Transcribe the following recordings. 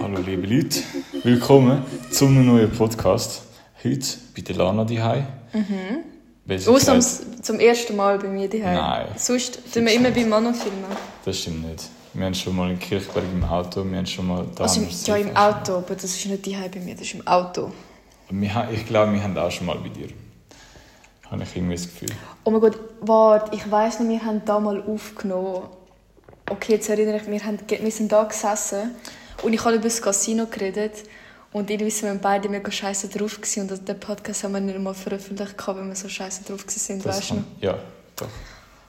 Hallo liebe Leute, willkommen zu einem neuen Podcast. Heute bei der Lana daheim. Mhm. Ausnahms zum ersten Mal bei mir daheim. Nein. Sonst tun wir immer bei Manu filmen. Das stimmt nicht. Wir haben schon mal in Kirchberg im Auto, wir haben schon mal da. Also im, ja, im Auto, aber das ist nicht daheim bei mir, das ist im Auto. Wir, ich glaube, wir haben auch schon mal bei dir. Habe ich irgendwie das Gefühl. Oh mein Gott, warte, ich weiss noch, wir haben da mal aufgenommen. Okay, jetzt erinnere ich mich, wir, haben, ge- wir sind da gesessen und ich habe über das Casino geredet. Und irgendwie sind wir beide mega scheiße drauf gewesen. und den Podcast haben wir nicht mal veröffentlicht, weil wir so scheiße drauf sind, Das weißt du? Ja, doch.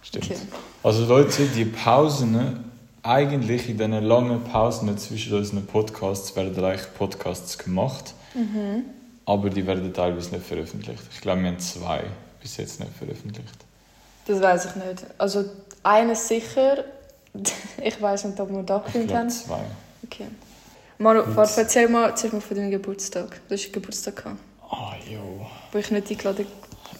Stimmt. Okay. Also Leute, die Pausen, eigentlich in diesen langen Pausen zwischen unseren Podcasts werden eigentlich Podcasts gemacht. Mhm. Aber die werden teilweise nicht veröffentlicht. Ich glaube, wir haben zwei bis jetzt nicht veröffentlicht. Das weiß ich nicht. Also eines sicher, ich weiß nicht, ob wir da Ich haben. zwei. Okay. Manu, warte, erzähl mal, erzähl mal von deinem Geburtstag. Du hast einen Geburtstag gehabt, Ah, jo. wo ich nicht eingeladen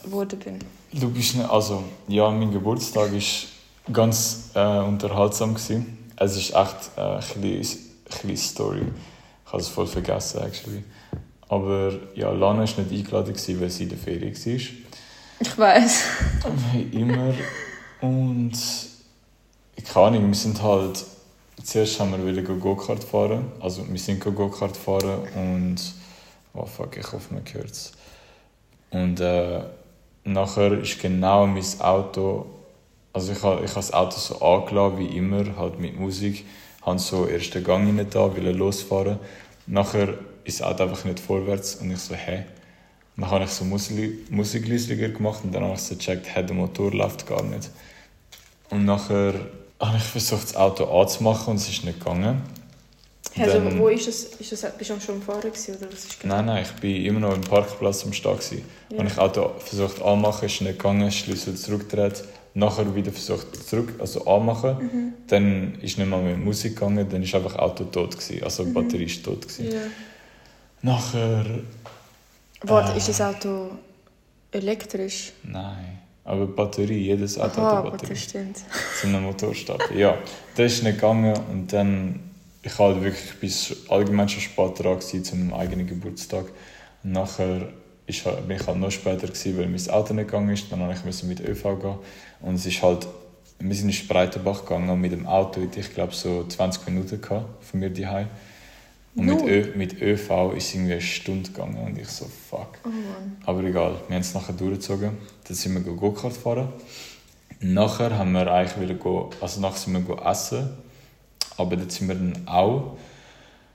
worden bin. Du bist nicht, also, ja, mein Geburtstag war ganz äh, unterhaltsam. Gewesen. Es ist echt äh, eine kleine, kleine Story. Ich habe es voll vergessen, actually. Aber ja, Lana war nicht eingeladen, gewesen, weil sie in der Ferien war. Ich weiß. Wie immer. Und kann nicht, wir sind halt. Zuerst haben wir Go-Kart fahren. Also wir sind go Go-Kart fahren und. Oh fuck, ich hoffe, man hört es. Und äh, nachher ist genau mein Auto. Also ich habe ich ha das Auto so angelassen wie immer, halt mit Musik. habe so ersten Gang rein da, will losfahren. Nachher ist das Auto einfach nicht vorwärts und ich so, hä? Dann habe ich so Musik, gemacht und dann habe ich so gecheckt, hey, der Motor läuft gar nicht. Und nachher habe ich versucht, das Auto anzumachen und es ist nicht gegangen. Also, Dann- wo ist das? Ist das bist du schon am Fahren gewesen, oder was ist genau? Nein, nein, ich bin immer noch im Parkplatz am Start. Gewesen. Ja. Habe ich das Auto versucht anmachen, ist nicht gegangen, Schlüssel zurückgedreht, nachher wieder versucht zurück, also anmachen. Mhm. Dann ist nicht mal mehr Musik gegangen, dann ist einfach das Auto tot gewesen, also die Batterie ist tot gewesen. Mhm. Ja. Nachher, Warte, Äh. ist das Auto elektrisch? nein, aber die Batterie, jedes Auto Aha, hat eine Batterie. das stimmt. zu einem Motorstarter. Ja, das ist nicht gegangen und dann, ich halt wirklich bis allgemein schon spät dran gewesen, zu meinem eigenen Geburtstag. Und nachher ist, halt- bin ich halt noch später gewesen, weil mein Auto nicht gegangen ist. Dann musste ich mit ÖV gehen und es ist halt, wir sind in Spreitenbach gegangen und mit dem Auto hätte ich glaube so 20 Minuten gehabt, von mir daheim. Und mit? Ö, mit ÖV ist es irgendwie eine Stunde gegangen und ich so, fuck. Oh. Aber egal, wir haben es nachher durchgezogen. Dann sind wir go- Go-Kart fahren. Nachher haben wir eigentlich wieder go, also nachher sind wir go essen. Aber dann sind wir dann auch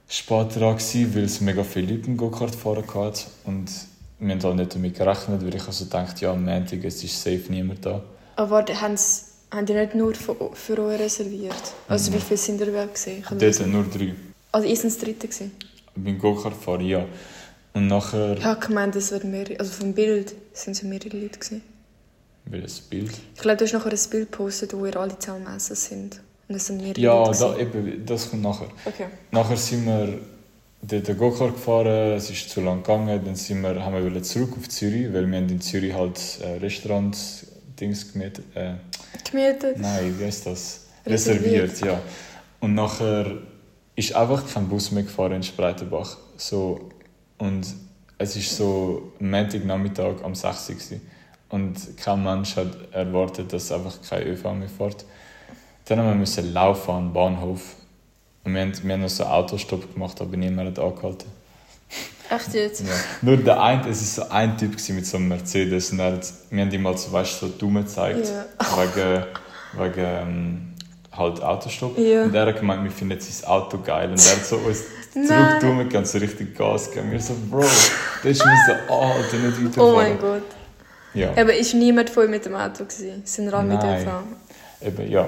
spät dran gewesen, weil es mega viele Leute im Go-Kart fahren hatten. Und wir haben halt nicht damit gerechnet, weil ich also gedacht, ja, am Montag es ist safe niemand da. Aber warte, haben sie haben die nicht nur für, für euch reserviert? Also, Mhm. wie viele sind ihr überhaupt gesehen? Dort nur drei. Also, ihr seid das dritte gewesen? Beim Go-Kart fahren, ja. Und nachher, Ich habe gemeint, es wären mehrere. Also, vom Bild sind es mehrere Leute gewesen. welches Bild? Ich glaube, du hast nachher ein Bild gepostet, wo ihr alle zusammen am Essen sind. Und es sind mehrere Ja, Leute. da, gewesen. eben, das kommt nachher. Okay. Nachher sind wir dort Go-Kart gefahren, es ist zu lang gegangen, dann sind wir, haben wir zurück auf Zürich, weil wir haben in Zürich halt äh, Restaurant Dings gemietet, äh, Gemietet? nein, wie heißt das? Reserviert. Reserviert, ja. Und nachher ist einfach kein Bus mehr gefahren in Spreitenbach. So, und es ist so Montagnachmittag am 6 Uhr und kein Mensch hat erwartet, dass einfach kein ÖV mehr fährt. Dann haben wir müssen laufen an den Bahnhof und wir haben, wir haben noch so einen Autostopp gemacht, aber niemand hat angehalten. Echt jetzt? Ja. Nur der eine, es war so ein Typ mit so einem Mercedes und er hat, wir haben ihm mal so, weißt, so dumm gezeigt, Ja. wegen, wegen ähm, halt Autostopp. Ja. Und er hat gemeint, wir finden sein Auto geil und er hat so uns Nein. zurück und so richtig Gas gegeben. Wir so, Bro, das ist mir so, Alter, nicht weiterfahren. Oh mein Gott. Ja, Aber ist niemand euch mit dem Auto gewesen? Sind alle mit Nein. ÖV? eben, ja.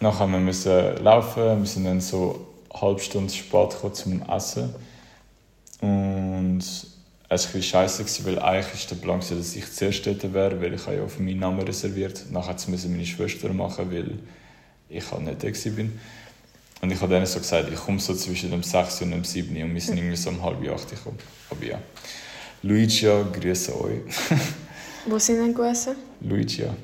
Nachher haben wir laufen, wir sind dann so eine halbe Stunde spät gekommen zum Essen. Und es war ein scheiße, weil eigentlich war der Plan, dass ich zuerst dort wäre, weil ich habe ja auf meinen Namen reserviert. Nachher musste meine Schwester machen, weil ich halt nicht da bin. Und ich habe denen so gesagt, ich komme so zwischen dem 6 und dem 7 und wir sind irgendwie so um halb 8 gekommen. Aber ja. Luigia, grüße euch. Wo sind denn gegessen? Luigia.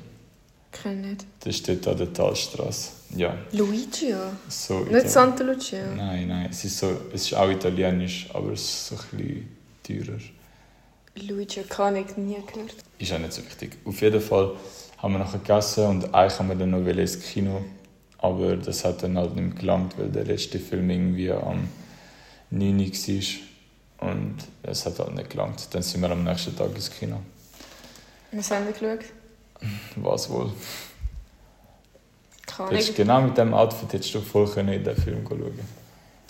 Kenn ich nicht. Das steht an der Talstraße. Ja, Luigia? so. Nicht Santa Lucia? Nein, nein, es ist, so, es ist auch italienisch, aber es ist so ein bisschen teurer. Luigia kann ich nie gehört. Ist auch nicht so wichtig. Auf jeden Fall haben wir nachher gegessen und eigentlich haben wir dann noch ins Kino. Aber das hat dann halt nicht gelangt, weil der letzte Film irgendwie am 9 Uhr war. Und es hat halt nicht gelangt. Dann sind wir am nächsten Tag ins Kino. Was haben wir geschaut? Was wohl? Keine Ahnung. genau mit dem Outfit hättest du voll können in den Film schauen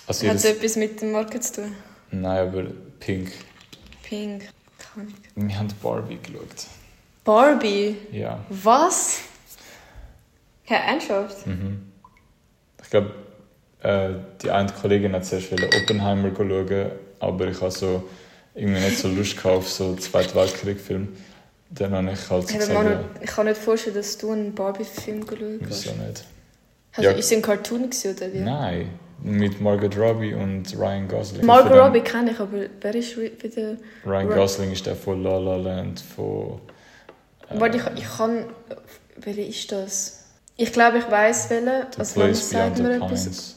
Also Hat es etwas mit dem Marke zu tun? Nein, aber Pink. Pink. Keine Ahnung. Wir haben Barbie geschaut. Barbie? Ja. Was? Herr Ernsthaft? Mhm. Ich glaube, äh, die eine Kollegin hat zuerst wollen Oppenheimer schauen, aber ich habe so irgendwie nicht so Lust auf so einen Zweiten Weltkrieg-Film. Dann habe ich halt so gesagt, ja, ich kann nicht vorstellen, dass du einen Barbie-Film geschaut hast. wieso nicht? Also, Ja. Ist es ein Cartoon gewesen, oder wie? Nein, mit Margot Robbie und Ryan Gosling. Margot Robbie kenne ich, aber wer ist wi- wieder... Ryan Ra- Gosling ist der von La La Land, von... äh, Warte, ich, ich kann... Welche ist das? Ich glaube, ich weiß welche. The Also, Place Beyond the. Pines.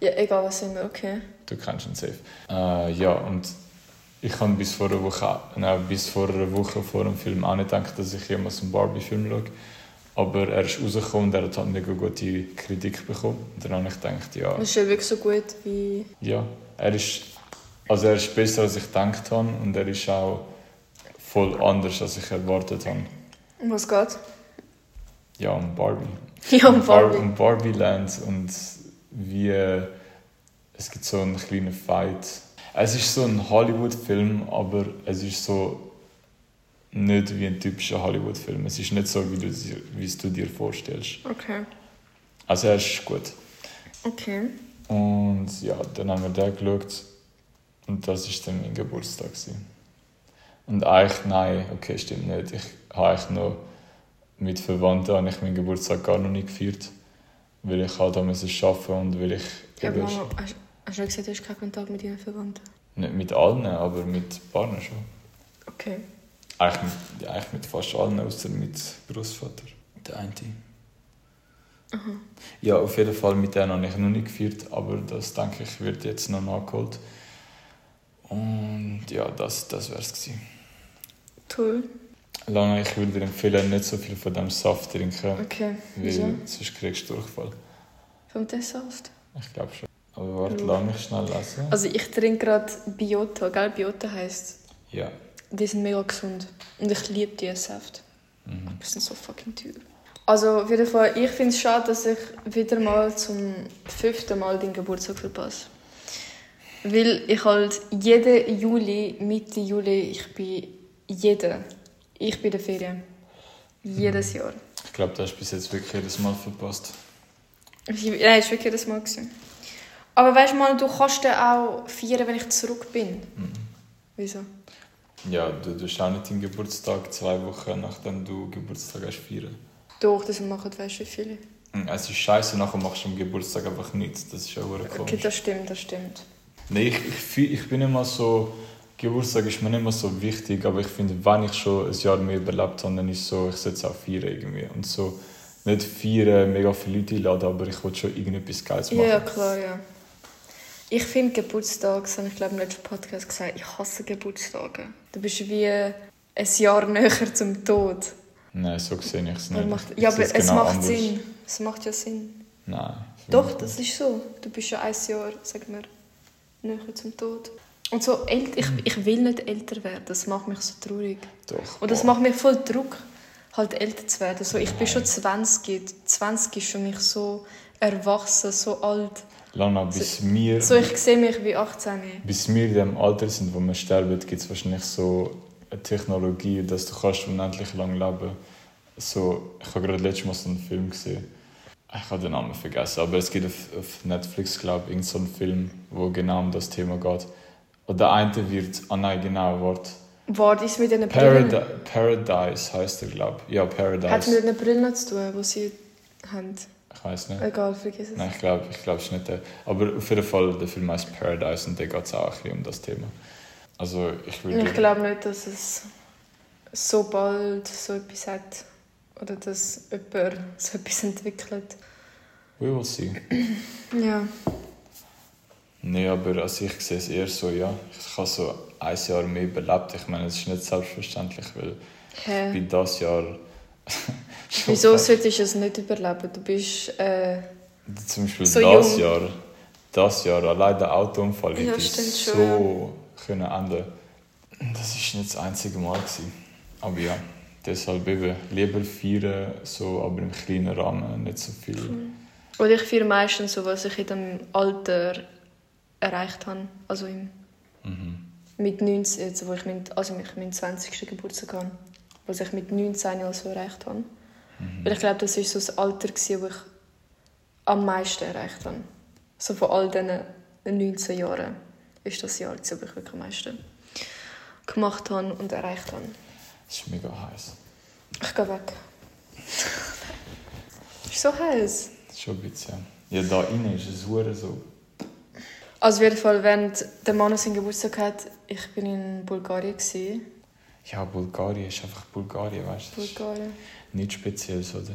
Ja, egal, was immer, okay. Du kennst ihn safe. Äh, ja, und ich habe bis vor einer Woche, nein, bis vor einer Woche vor dem Film auch nicht gedacht, dass ich jemals einen Barbie-Film schaue. Aber er ist rausgekommen und er hat halt mega gute Kritik bekommen. Und dann habe ich gedacht, ja, ist ja wirklich so gut wie... ja, er ist, also er ist besser, als ich gedacht habe und er ist auch voll anders, als ich erwartet habe. Um was geht? Ja, um Barbie. Ja, um Bar- Barbie. um Barbie Land und wie es gibt so einen kleinen Fight. Es ist so ein Hollywood-Film, aber es ist so nicht wie ein typischer Hollywood-Film. Es ist nicht so, wie, du, wie du dir vorstellst. Okay. Also er ist gut. Okay. Und ja, dann haben wir den geschaut und das war dann mein Geburtstag. Gewesen. Und eigentlich, nein, okay, stimmt nicht. Ich habe eigentlich noch mit Verwandten habe ich meinen Geburtstag gar noch nicht gefeiert, weil ich halt auch müssen arbeiten und weil ich Ja, Mama, hast, hast du gesagt, du hast keinen Kontakt mit deinen Verwandten? nicht mit allen, aber mit Partnern schon. Okay. Eigentlich mit, ja, eigentlich mit fast allen, außer mit Großvater. Der eine. Ja, auf jeden Fall mit denen habe ich noch nicht gefeiert, aber das denke ich wird jetzt noch nachgeholt. Und ja, das, das wäre es gewesen. Toll. Lana, ich würde dir empfehlen, nicht so viel von dem Saft trinken, Okay. weil Wieso? sonst kriegst du Durchfall. Vom Testsaft? Ich glaube schon. Aber warte, Ja. lass mich schnell lesen. Also ich trinke gerade Biota, gell? Biota heisst. Ja. Die sind mega gesund. Und ich liebe diese Säfte. Mhm. Die sind so fucking teuer. Also auf jeden Fall, ich finde es schade, dass ich wieder mal zum fünften Mal den Geburtstag verpasse. Weil ich halt jeden Juli, Mitte Juli, ich bin jeden, ich bin in der Ferien. Jedes Jahr. Ich glaube, du hast bis jetzt wirklich jedes Mal verpasst. Ich, nein, es war wirklich jedes Mal. Gewesen. Aber weißt du mal, du kannst dann auch feiern, wenn ich zurück bin. Mhm. Wieso? Ja, du tust auch nicht deinen Geburtstag zwei Wochen nachdem du Geburtstag hast feiern. Doch, das machen weißt du viele. Mhm, Es ist scheiße, nachher machst du am Geburtstag einfach nichts. Das ist ja auch komisch. Okay, das stimmt, das stimmt. Nein, ich, ich, ich bin immer so, Geburtstag ist mir nicht mehr so wichtig, aber ich finde, wenn ich schon ein Jahr mehr überlebt habe, dann ist es so, ich sollte es auch feiern irgendwie. Und so, nicht feiern, mega viele Leute einladen, aber ich will schon irgendetwas Geiles machen. Ja, klar, ja. Ich finde Geburtstag, das habe ich glaube im letzten Podcast gesagt, ich hasse Geburtstage. Du bist wie ein Jahr näher zum Tod. Nein, so sehe ich es nicht. macht, ja, aber es genau macht anders. Sinn. Es macht ja Sinn. Nein. Doch, das ist so. Du bist ja ein Jahr, sagen wir, näher zum Tod. Und so, ich, ich will nicht älter werden, das macht mich so traurig. Doch. Und das macht mir voll Druck, halt älter zu werden. So, ich bin schon 20. 20 ist für mich so erwachsen, so alt. Lana, bis wir, So, ich sehe mich wie 18. bis wir in dem Alter sind, wo wir sterben, gibt es wahrscheinlich so eine Technologie, dass du kannst unendlich lang leben so, Ich habe gerade letztes Mal so einen Film gesehen. Ich habe den Namen vergessen, aber es gibt auf, auf Netflix, glaube ich, irgendeinen so einen Film, wo genau um das Thema geht. Und der eine wird, ah nein, genau, Wort. War das mit Brillen? Paradi Paradise heißt er, glaube ich. Ja, Hat Paradise. mit den Brillen zu tun, die sie haben. Ich weiß nicht. Egal, vergiss es. Nein, ich glaube ich glaub, es ist nicht der. Aber auf jeden Fall, der Film heißt Paradise und der geht es auch ein bisschen um das Thema. Also ich würde... Ich glaube nicht, dass es so bald so etwas hat. Oder dass jemand so etwas entwickelt. We will see. Ja. Nee, aber also ich sehe es eher so, ja. Ich habe so ein Jahr mehr überlebt. Ich meine, es ist nicht selbstverständlich, weil Hä? wie das Jahr. Wieso solltest du es nicht überleben? Du bist. Äh, Zum Beispiel so das jung? Jahr. Das Jahr, allein der Autounfall Ja, stimmt es schon, so können enden. Das war nicht das einzige Mal. Gewesen. Aber ja, deshalb eben lieber feiern, so, aber im kleinen Rahmen, nicht so viel. oder ich feiere meistens so, was ich in dem Alter erreicht habe. Also im, Mhm. mit 19, jetzt, wo ich mein, also ich meinen 20. Geburtstag habe. Was ich mit 19 also erreicht habe. Mhm. Weil ich glaube, das war so das Alter, gewesen, wo ich am meisten erreicht habe. So von all diesen 19 Jahren ist das Jahr, gewesen, wo ich wirklich am meisten gemacht habe und erreicht habe. Es ist mega heiß. Ich gehe weg. Es ist so heiß. Schon ein bisschen. Ja, da innen ist es so. Also auf jeden Fall, während der Mann seinen Geburtstag hat, ich bin in Bulgarien. Gewesen. Ja, Bulgarien ist einfach Bulgarien, weißt du? Bulgarien. Nichts Spezielles, oder?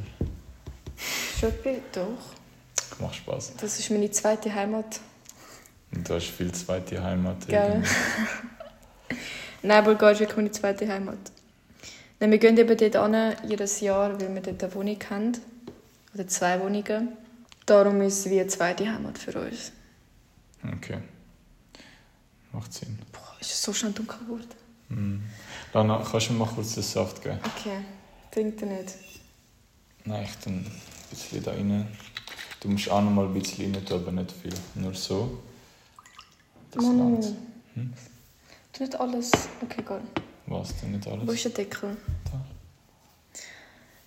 Schöppi? Doch. Macht Spaß. Das ist meine zweite Heimat. Und du hast viel zweite Heimat. Gell? Nein, Bulgarien ist wirklich meine zweite Heimat. Nein, wir gehen eben dort hin, jedes Jahr, weil wir dort eine Wohnung haben. Oder zwei Wohnungen. Darum ist es wie eine zweite Heimat für uns. Okay. Macht Sinn. Boah, ist es so schnell dunkel geworden? Mhm. Lana, kannst du mir mal kurz den Saft geben? Okay, trinkt er nicht. Nein, ich tue ein bisschen da rein. Du musst auch noch mal ein bisschen rein tun, aber nicht viel. Nur so. Das Manu. langt. Hm? Tu nicht alles. Okay, gut. Was denn nicht alles? Wo ist der Deckel? Da.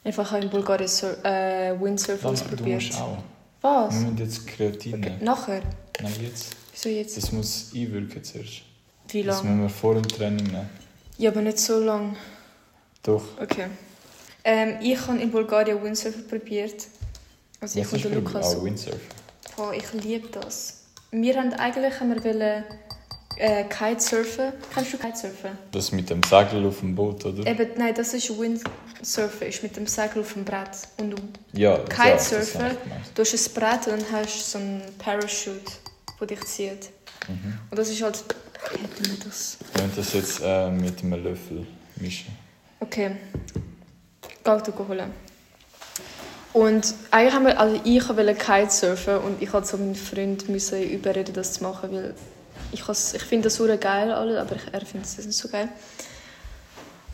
Einfach in Bulgarien Sur äh, Windsurfen Lana, du musst auch. Was? Wir müssen jetzt Kreatin Okay. Nachher? Nein, jetzt. Wieso jetzt? Das muss einwirken zuerst. Wie Das lange? müssen wir vor dem Training nehmen. Ja, aber nicht so lang. Doch. Okay. Ähm, ich habe in Bulgarien Windsurfen probiert. Also ich Was und Lukas. Ah, Windsurfen. Oh, ich liebe das. Wir haben eigentlich haben wir wollen, äh, Kitesurfen. Kannst du Kitesurfen? Das mit dem Segel auf dem Boot, oder? Eben, nein, das ist Windsurfen, ist mit dem Segel auf dem Brett. Und du, Ja, Kitesurfen? Ja, das du hast ein Brett und dann hast du so einen Parachute, der dich zieht. Mhm. Und das ist halt... Hätten wir das... Wir müssen das jetzt äh, mit einem Löffel mischen. Okay. Geh du holen. Und eigentlich haben wir, also ich wollte Kitesurfen und ich musste so meinen Freund müssen überreden, das zu machen, weil ich, ich finde das super geil, alles, aber ich, er findet es nicht so geil.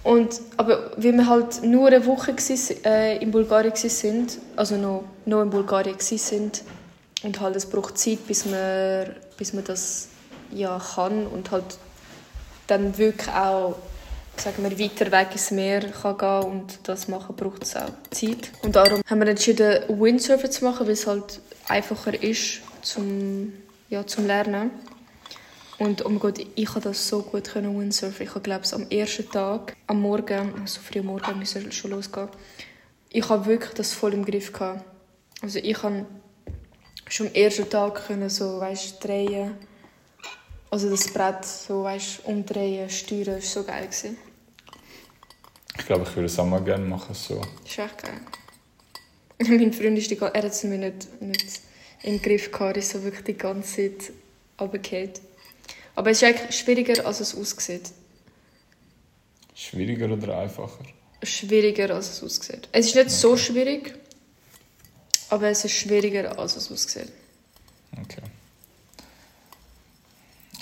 Und, aber weil wir halt nur eine Woche gsi- äh, in Bulgarien waren, also noch, noch in Bulgarien waren und halt es braucht Zeit, bis man, bis man das ja kann und halt dann wirklich auch sagen wir, weiter weg ins Meer kann gehen und das machen braucht es auch Zeit. Und darum haben wir entschieden, Windsurfen zu machen, weil es halt einfacher ist zum, ja, zum Lernen. Und oh mein Gott, ich habe das so gut können Windsurfen. Ich habe, glaube am ersten Tag, am Morgen, also früh am Morgen, müssen schon losgehen. Ich habe wirklich das voll im Griff gehabt. Also ich habe schon am ersten Tag können so, weißt, drehen. Also das Brett so, weißt, umdrehen, steuern, das war so geil. Gewesen. Ich glaube, ich würde es auch mal gerne machen. So. Das ist echt geil. mein Freund ist die, er hat es mir nicht, nicht im Griff gehabt, ist so wirklich die ganze Zeit runtergefallen. Aber es ist eigentlich schwieriger, als es aussieht. Schwieriger oder einfacher? Schwieriger, als es aussieht. Es ist nicht so schwierig, aber es ist schwieriger, als es aussieht. Okay.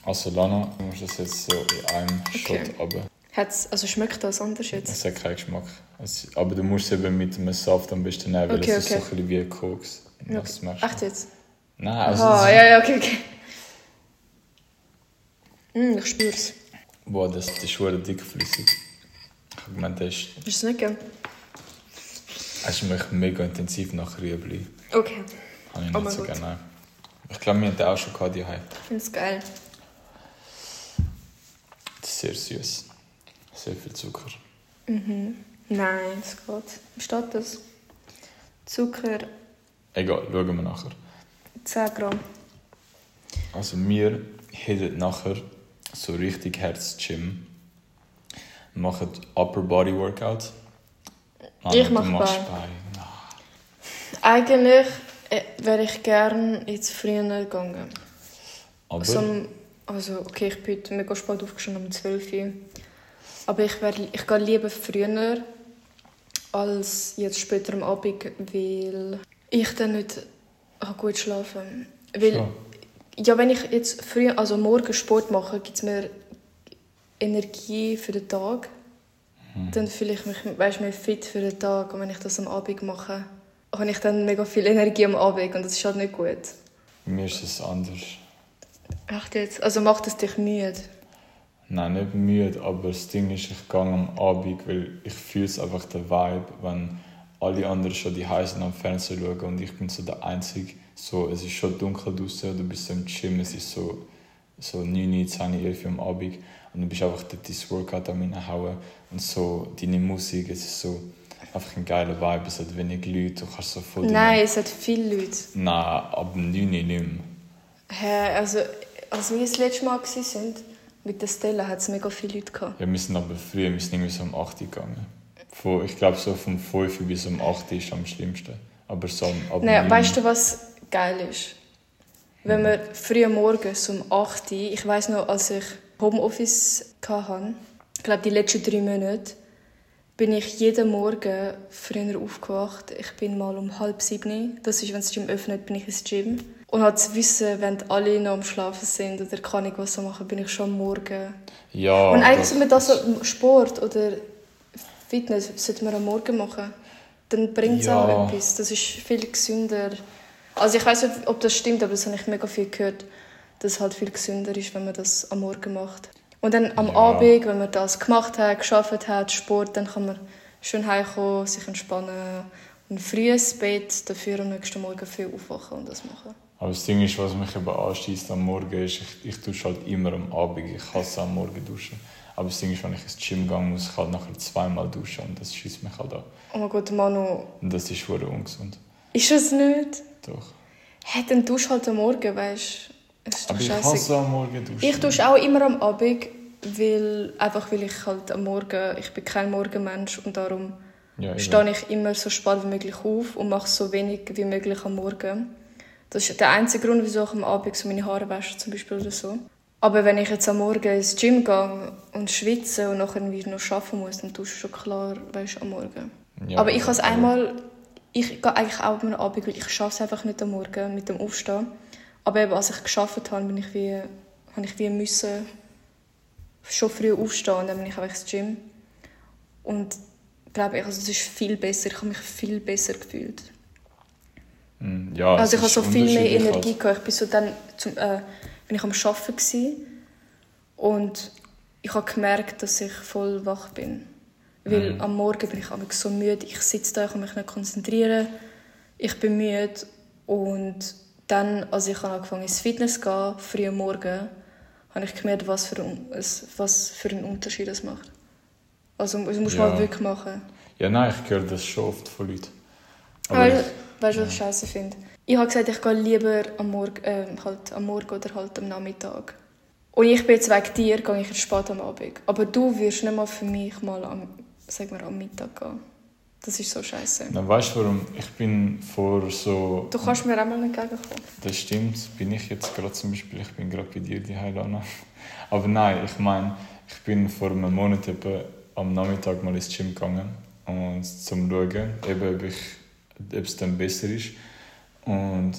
Also Lana, du musst das jetzt so in einem Okay. Shot runter. Hat's, also schmeckt das anders jetzt? Es hat keinen Geschmack. Es, aber du musst es eben mit einem Saft am besten nehmen, weil Okay, es ist so okay. ein bisschen wie Koks. Du. Echt jetzt? Nein, also das- ja, ja, okay, okay. Mm, ich spüre es. Boah, das, das ist verdammt dickflüssig. Ich habe gemeint, das ist, Ist es nicht gell? Das schmeckt mega intensiv nach Rüebli. Okay, Habe ich Oh nicht mein so gerne. nein. Ich glaube, wir haben den auch schon gehabt, die Hause. ich finde es geil. Sehr süß. Sehr viel Zucker. Mhm. Nein, es geht. Steht das? Zucker Egal, schauen wir nachher. 10 Gramm. Also wir hätten nachher so richtig Herz-Gym. Machen Upper Body Workout. Ah, Ich du mach machst Bein. Bein. Eigentlich äh, wäre ich gerne jetzt früher gegangen. Aber So, am- also, okay, ich bin heute mega spät aufgestanden, um 12 Uhr. Aber ich, wär, ich gehe lieber früher als jetzt später am Abend, weil ich dann nicht ah, gut schlafen Weil, Schon. ja, wenn ich jetzt früh, also morgen Sport mache, gibt es mir Energie für den Tag. Mhm. Dann fühle ich mich weißt, mehr fit für den Tag. Und wenn ich das am Abend mache, habe ich dann mega viel Energie am Abend und das ist halt nicht gut. mir ist es anders. Echt jetzt? Also macht es dich müde? Nein, nicht müde, aber das Ding ist, ich gehe am Abend, weil ich fühle es einfach den Vibe, wenn alle anderen schon die heißen am Fernsehen schauen und ich bin so der Einzige. So, es ist schon dunkel draußen, du bist so im Gym, es ist so, so 9, 10, 11 Uhr am Abend und du bist einfach dort dein Workout am reinhauen und so deine Musik, es ist so einfach ein geiler Vibe, es hat wenig Leute, du kannst so voll... Nein, es hat viele Leute. Nein, ab 9 Uhr nicht mehr. Hä, also, als wir das letzte Mal waren, mit der Stella, hat es mega viele Leute gehabt. Ja, wir sind aber früh, wir sind irgendwie so um 8 Uhr gegangen. Von, ich glaube, so vom 5 Uhr bis um 8 Uhr ist am schlimmsten. Aber so am- ab Nein, 9 weißt du, was geil ist? Wenn wir früh morgens um 8 Uhr, ich weiß noch, als ich Homeoffice hatte, ich glaube die letzten drei Monate, bin ich jeden Morgen früher aufgewacht. Ich bin mal um halb sieben, das ist, wenn das Gym öffnet, bin ich ins Gym. Und halt zu wissen, wenn alle noch am Schlafen sind oder kann ich was machen, bin ich schon am Morgen. Ja, Und eigentlich sollte man das so, Sport oder Fitness sollte man am Morgen machen. Dann bringt es Ja. auch etwas. Das ist viel gesünder. Also ich weiß nicht, ob das stimmt, aber das habe ich mega viel gehört, dass es halt viel gesünder ist, wenn man das am Morgen macht. Und dann am Ja. Abend, wenn man das gemacht hat, geschafft hat, Sport, dann kann man schön heimkommen, sich entspannen und früh ins Bett, dafür am nächsten Morgen früh aufwachen und das machen. aber das Ding ist, was mich eben anschießt am Morgen, ist, ich, ich dusche halt immer am Abend. Ich hasse am Morgen duschen. Aber das Ding ist, wenn ich ins Gym gehe, muss ich halt nachher zweimal duschen und das schießt mich halt an. Oh mein Gott, Manu, Und das ist schwer ungesund. ist es nicht? Doch. Hey, dann dusch halt am Morgen, weißt du? Aber ich hasse am Morgen duschen. Ich dusche auch immer am Abend, weil, einfach weil ich halt am Morgen, ich bin kein Morgenmensch und darum ja, stehe ich immer so spät wie möglich auf und mache so wenig wie möglich am Morgen. Das ist der einzige Grund, wieso ich am Abend so meine Haare wasche zum Beispiel oder so. Aber wenn ich jetzt am Morgen ins Gym gehe und schwitze und nachher irgendwie noch arbeiten muss, dann dusche ich schon klar, weißt, am Morgen. Ja, aber ich habe es einmal, ich gehe eigentlich auch am Abend, weil ich schaffe es einfach nicht am Morgen mit dem Aufstehen. Aber eben, als ich geschafft habe, bin ich wie, habe ich wie müssen schon früh aufstehen und dann bin ich einfach ins Gym. Und glaube ich, also es ist viel besser, ich habe mich viel besser gefühlt. Mm, Ja, also ich habe so viel mehr Energie halt. gehabt. Ich bin so dann, zum, äh, bin ich am Arbeiten gewesen und ich habe gemerkt, dass ich voll wach bin. Weil Mhm. am Morgen bin ich einfach so müde, ich sitze da, ich kann mich nicht konzentrieren, ich bin müde und dann, als ich angefangen ins Fitness zu gehen, früh am Morgen, habe ich gemerkt, was für, ein, was für einen Unterschied das macht. Also das musst du Ja. mal wirklich machen. Ja, nein, ich höre das schon oft von Leuten. Aber Aber weißt du, was ich scheiße finde? Ich habe gesagt, ich gehe lieber am Morgen, äh, halt am Morgen oder halt am Nachmittag. Und ich bin jetzt wegen dir, gehe ich jetzt spät am Abend. Aber du wirst nicht mal für mich mal am, sag mal, am Mittag gehen. Das ist so scheiße. dann weißt du warum? Ich bin vor so... Du kannst mir auch mal entgegenkommen. Das stimmt, bin ich jetzt gerade zum Beispiel, ich bin gerade bei dir, die Heilana. Aber nein, ich meine, ich bin vor einem Monat etwa am Nachmittag mal ins Gym gegangen und zum schauen, eben, ob, ich, ob es dann besser ist. Und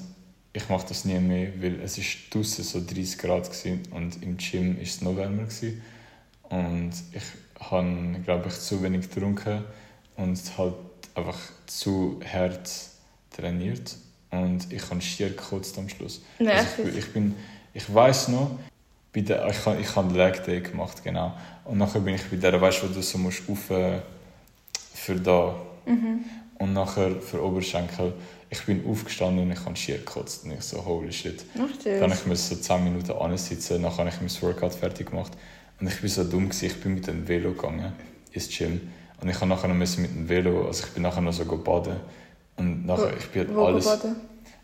ich mache das nie mehr, weil es ist draußen so 30 Grad gewesen und im Gym ist es noch wärmer gewesen. Und ich habe, glaube ich, zu wenig getrunken und halt einfach zu hart trainiert und ich habe schier gekotzt am Schluss. Nein, Also ich, bin- ich bin, ich weiß noch, bei der, ich habe ich habe Leg Day gemacht, genau. Und nachher bin ich bei der, weißt du, wo du so musst auf äh, für da und nachher für Oberschenkel. Ich bin aufgestanden und ich habe schier gekotzt und ich so, holy shit. Macht Dann ich musste so 10 Minuten ansitzen, dann habe ich mein Workout fertig gemacht. Und ich bin so dumm, gewesen. ich bin mit dem Velo gegangen ins Gym. Und ich habe nachher noch mit dem Velo, also ich bin nachher noch so baden. Und nachher, ich bin Wo alles baden?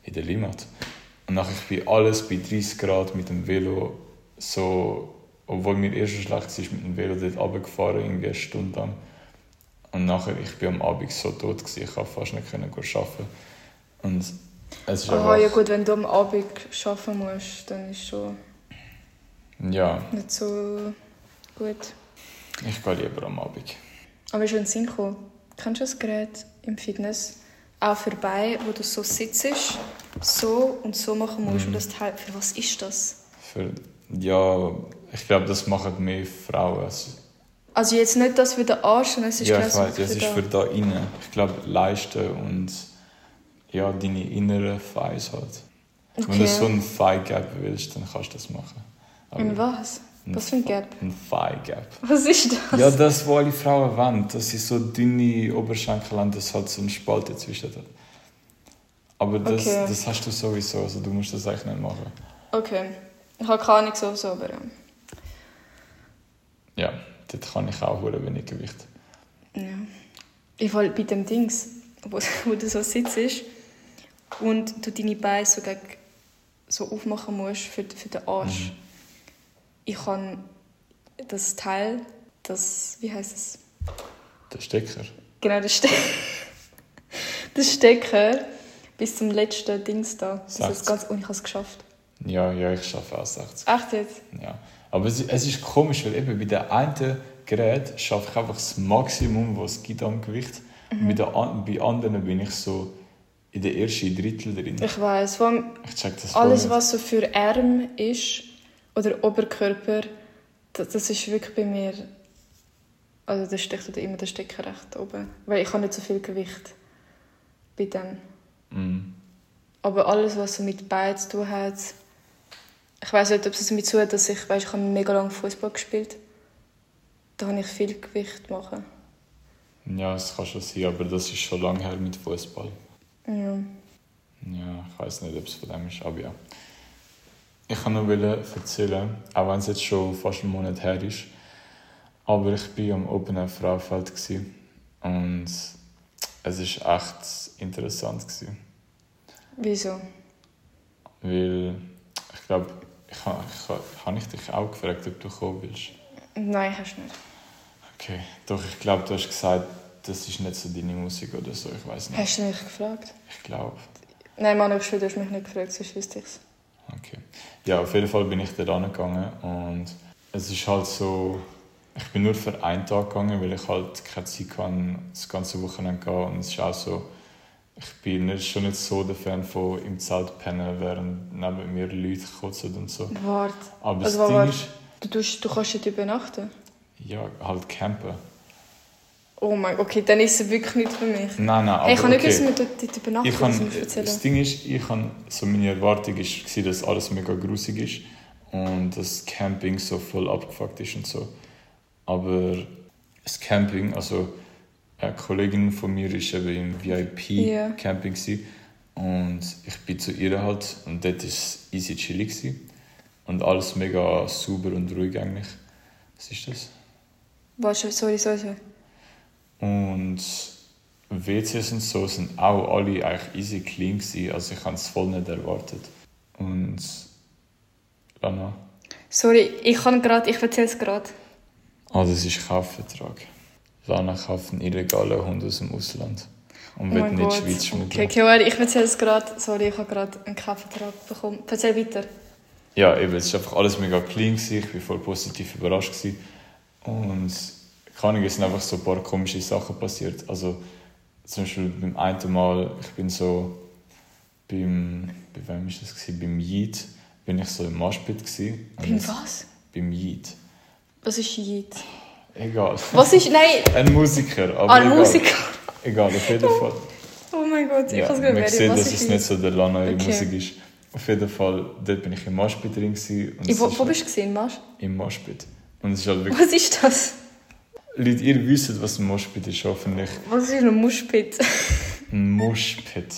in der Limmat. Und nachher, ich bin alles bei 30 Grad mit dem Velo so, obwohl mir erst schlecht war, mit dem Velo dort runtergefahren, irgendwie eine Stunde lang. Und nachher, ich bin am Abend so tot gewesen, ich konnte fast nicht können arbeiten. Und es ist Aha, ja gut, wenn du am Abend arbeiten musst, dann ist schon ja, nicht so gut. ich gehe lieber am Abend. Aber ist schon Sinn gekommen. Kennst du das Gerät im Fitness? Auch für Beine, wo du so sitzt, so und so machen musst. Mhm. Und das Teil, für was ist das? Für, ja, ich glaube, das machen mehr Frauen. als- Also jetzt nicht das für den Arsch, sondern es ist ja, ich weiß, es ist da. für da innen. Ich glaube, Leisten und ja, deine inneren Thighs halt. Wenn du so Okay. ein Thigh Gap willst, dann kannst du das machen. Aber Und was? Was für ein Gap? Ein Thigh Gap. Was ist das? Ja, das, was alle Frauen wollen, dass sie so dünne Oberschenkel haben, das halt so eine Spalte dazwischen hat. Aber das, Okay. das hast du sowieso, also du musst das eigentlich nicht machen. Okay. Ich habe keine Ahnung so, so aber ja. Ja, dort kann ich auch hure wenig Gewicht. ja. Ich fall bei dem Dings, wo, wo du so sitzt und du deine Beine so, gegen, so aufmachen musst für, für den Arsch. Mhm. Ich kann das Teil, das, wie heißt es? Der Stecker. Genau, der, Ste der Stecker bis zum letzten Dings da. Bis das 60. ganz, und ich habe es geschafft. Ja, ja, ich schaffe auch 60. Echt jetzt? Ja. Aber es, es ist komisch, weil eben bei der einen Gerät schaffe ich einfach das Maximum, was es gibt am Gewicht. Mhm. Und bei, der, bei anderen bin ich so in der ersten Drittel drin. Ich weiß. Vor allem alles, was so für Arm ist oder Oberkörper, das, das ist wirklich bei mir. Also da steckt oder immer der Stecker recht oben. Weil ich habe nicht so viel Gewicht bei dem. Mm. Aber alles, was so mit Beinen zu tun hat, ich weiß nicht, ob es damit zu hat, dass ich, weißt, ich habe mega lange Fußball gespielt. Da habe ich viel Gewicht machen. Ja, es kann schon sein, aber das ist schon lange her mit Fußball. Ja. Ja, ich weiß nicht, ob es von dem ist, aber ja. Ich kann nur wollen erzählen, auch wenn es jetzt schon fast einen Monat her ist, aber ich war am Open Air Frauenfeld und es war echt interessant. Gewesen, Wieso? weil ich glaube, ich habe ich, habe ich dich auch gefragt, ob du kommen willst. Nein, hast du nicht. Okay, doch ich glaube, du hast gesagt, das ist nicht so deine Musik oder so, ich weiß nicht. Hast du mich gefragt? Ich glaube. Nein, Mann, ich schwöre, du hast mich nicht gefragt, sonst wüsste ich es. Okay. Ja, auf jeden Fall bin ich dort angegangen und es ist halt so, ich bin nur für einen Tag gegangen, weil ich halt keine Zeit hatte, das ganze Wochenende gehen und es ist auch so, ich bin nicht, schon nicht so der Fan von im Zelt pennen, während neben mir Leute kotzen und so. Warte. Aber Also, das Ding warte. ist, Du, tust, du kannst dort übernachten? ja, halt campen. Oh mein okay, dann ist es wirklich nicht für mich. Nein, nein, aber hey, ich kann nicht okay. wissen, wir dort, dort übernachten, Ich kann, das Ding ist, ich kann, so meine Erwartung war, dass alles mega grusig ist und das Camping so voll abgefuckt ist und so. Aber das Camping, also eine Kollegin von mir war eben im. VIP-Camping gewesen und ich bin zu ihr halt und dort war es easy chillig gewesen. und alles mega sauber und ruhig eigentlich. Was ist das? Warte, sorry, sorry, sorry. Und WCs und so sind auch alle eigentlich easy clean gewesen. Also ich habe es voll nicht erwartet. Und Lana? Sorry, ich kann gerade, ich erzähle es gerade. Ah, das ist Kaufvertrag. Lana kauft einen illegalen Hund aus dem Ausland. Und Oh mein nicht Gott. Schweiz schmuggeln. Okay, okay, ich erzähle es gerade. Sorry, ich habe gerade einen Kaufvertrag bekommen. Erzähl weiter. Ja, eben, es war einfach alles mega clean. Gewesen. Ich war voll positiv überrascht. Gewesen. Und keine Ahnung, es sind einfach so ein paar komische Sachen passiert. Also zum Beispiel beim einen Mal, ich bin so beim, bei wem ist das gewesen? Beim Yeet bin ich so im gewesen. Und Beim was? Beim Yeet. Was ist Yeet? Egal. Was ist, nein, Ein Musiker, aber ah, ein egal. Musiker. Egal, auf jeden Fall. Oh mein Gott, ich Ja, kann es gar nicht. Was dass es nicht so der Lana Okay. Musik ist. Auf jeden Fall, dort bin ich im Moshpit drin gewesen. Und wo, wo halt bist du gesehen, Marsch? Im Moshpit. Und es ist halt wirklich... Was ist das? Leute, ihr wisst, was ein Moshpit ist, hoffentlich. Was ist ein Muschpit? Ein Moshpit.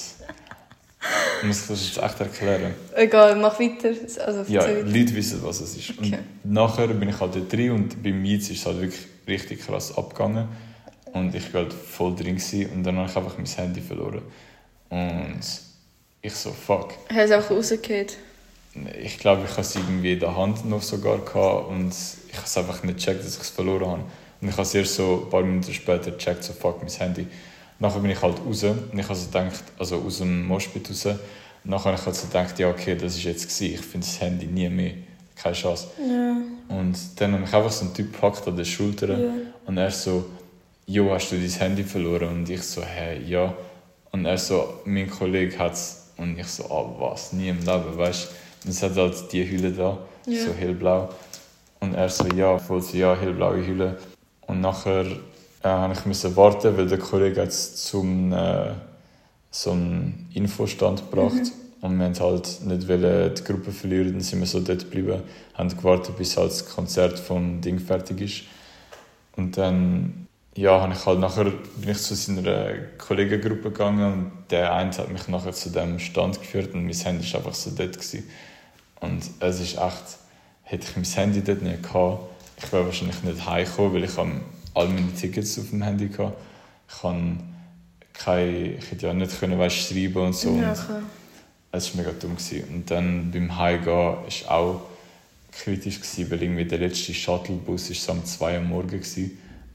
Ich muss das jetzt echt erklären. Egal, mach weiter. Also, Ja, weiter. Leute wissen, was es ist. Okay. Und nachher bin ich halt dort drin und beim Mietz ist es halt wirklich richtig krass abgegangen. Und ich war halt voll drin gewesen, und dann habe ich einfach mein Handy verloren. Und ich so, fuck. Hat es einfach rausgehört. Ich glaube, ich hatte es irgendwie in der Hand noch sogar gehabt und ich habe es einfach nicht gecheckt, dass ich es verloren habe. Und ich habe es erst so ein paar Minuten später gecheckt, so fuck, mein Handy. Nachher bin ich halt raus und ich habe so gedacht, also aus dem Moschpit raus. Und nachher habe ich halt so gedacht, ja okay, das ist jetzt gewesen. Ich finde das Handy nie mehr. Keine Chance. Ja. Und dann habe ich einfach so einen Typ gepackt an der Schulter Ja. und er so, jo, hast du dein Handy verloren? Und ich so, hä, ja. Und er so, mein Kollege hat es. Und ich so, ah, was, nie im Leben, weißt du. Und es hat halt die Hülle da, Ja. so hellblau. Und er so, ja, voll so, ja, hellblaue Hülle. Und nachher äh, ich müssen warten, weil der Kollege es zum äh, so einen Infostand gebracht. Und wir wollten halt nicht wollen die Gruppe verlieren, dann sind wir so dort geblieben, haben gewartet, bis halt das Konzert vom Ding fertig ist. Und dann ja, habe ich halt nachher bin ich zu seiner Kollegengruppe gegangen und der eine hat mich nachher zu dem Stand geführt und mein Handy war einfach so dort. Gewesen. Und es ist echt, hätte ich mein Handy dort nicht gehabt, ich wäre wahrscheinlich nicht heimgekommen, weil ich all meine Tickets auf dem Handy hatte. Ich, habe keine, ich hätte ja nicht können, weißt, schreiben und so. Ja, klar. es war mega dumm. Gewesen. Und dann beim Heimgehen war es auch kritisch, gewesen, weil irgendwie der letzte Shuttlebus ist so um 2 Uhr morgens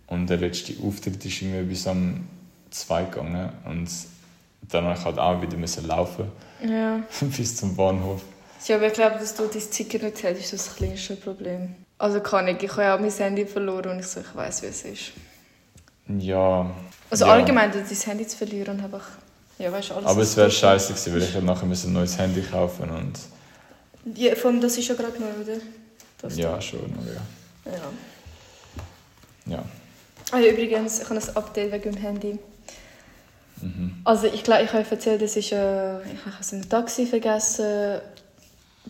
und der letzte Auftritt ist irgendwie bis um 2 gegangen. Und dann musste ich halt auch wieder müssen laufen Ja. bis zum Bahnhof. Ja, aber ich glaube, dass du dein Ticket nicht hast, ist das kleinste Problem. Also kann ich. Ich habe ja auch mein Handy verloren und ich so, ich weiß, wie es ist. Ja. Also ja. allgemein, dein Handy zu verlieren und einfach, ja, weißt alles. Aber es wäre scheiße gewesen, weil ich nachher ein neues Handy kaufen und Ja, vor allem, das ist ja gerade neu, oder? Das ja, schon. Aber ja. ja. ja. Ja, übrigens, ich habe ein Update wegen dem Handy. Mhm. Also ich glaube, ich habe erzählt, das ist, äh, ich habe es im Taxi vergessen.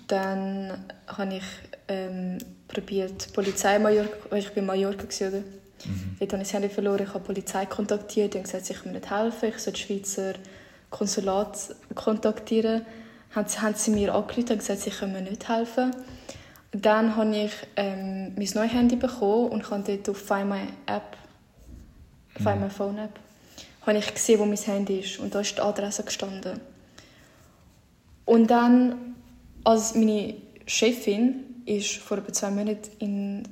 Dann habe ich ähm, probiert, Polizei Mallorca, ich bin in Mallorca gewesen, oder? Mhm. Dort habe ich das Handy verloren, ich habe die Polizei kontaktiert, die haben gesagt, sie können mir nicht helfen, ich soll das Schweizer Konsulat kontaktieren. Haben sie, haben sie mir angerufen und gesagt, sie können mir nicht helfen. Dann habe ich ähm, mein neues Handy bekommen und habe dort auf Find My App, Find My Phone App, habe ich gesehen, wo mein Handy ist und da ist die Adresse gestanden. Und dann, als meine Chefin ist vor etwa zwei Monaten in,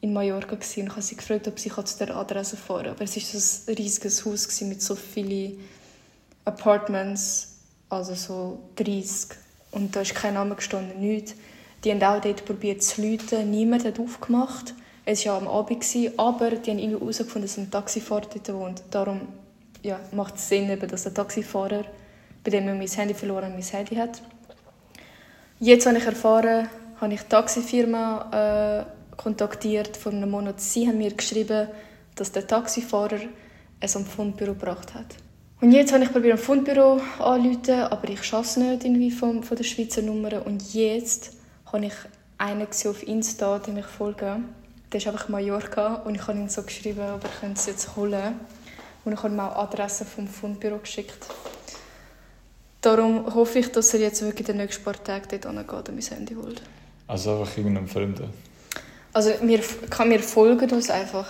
in Mallorca war und ich habe sie gefragt, ob sie zu der Adresse fahren kann. Aber es war so ein riesiges Haus mit so vielen Apartments, also so 30. Und da ist kein Name gestanden, nichts. Die haben auch dort probiert zu läuten, niemand hat aufgemacht. Es war ja am Abend, aber die haben irgendwie herausgefunden, dass ein Taxifahrer dort wohnt. Darum ja, macht es Sinn, dass der Taxifahrer, bei dem ich mein Handy verloren mein Handy hat. Jetzt habe ich erfahren, habe ich die Taxifirma äh, kontaktiert vor einem Monat. Sie haben mir geschrieben, dass der Taxifahrer es am Fundbüro gebracht hat. Und jetzt habe ich probiert, am Fundbüro anzurufen, aber ich schaffe es nicht irgendwie von, von der Schweizer Nummer. Und jetzt habe ich einen auf Insta, den ich folge. Der ist einfach in Mallorca und ich habe ihm so geschrieben, ob er könnte es jetzt holen Und ich habe ihm auch Adresse vom Fundbüro geschickt. Darum hoffe ich, dass er jetzt wirklich den nächsten paar Tage dort hingeht und mein Handy holt. Also einfach irgendeinem Fremden. Also mir, kann mir folgen uns einfach.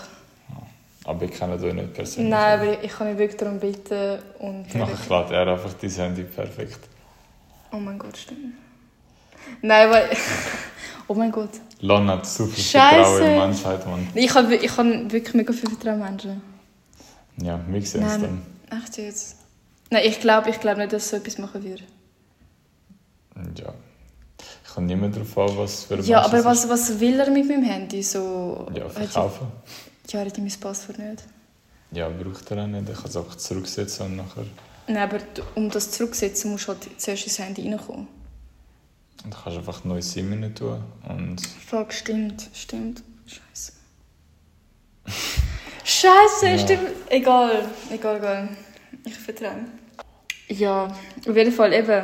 Aber ich kenne euch nicht persönlich. Nein, aber ich kann ihn wirklich darum bitten. Und Nachher lädt er einfach dein Handy perfekt. oh mein Gott, stimmt. Nein, weil... oh mein Gott. Lon hat so viel Scheisse. Vertrauen in die Menschheit, Mann. Ich habe ich habe wirklich mega viel Vertrauen in Menschen. Ja, wir sehen es dann. echt jetzt. Nein, ich glaube ich glaub nicht, dass so etwas machen würde. Ja. Ich kann mehr darauf an, was für ein Ja, aber was, was will er mit meinem Handy? So. Ja, verkaufen. Ja, er hat mein Passwort nicht. Ja, braucht er auch nicht. Er kann es einfach zurücksetzen und nachher... Nein, aber um das zurückzusetzen, musst du halt zuerst ins Handy reinkommen. Und du kannst einfach neue SIM rein tun und... Fuck, stimmt, stimmt. Scheiße. Scheiße, Ja. stimmt. Egal, egal, egal. Ich vertraue. Ja, auf jeden Fall eben.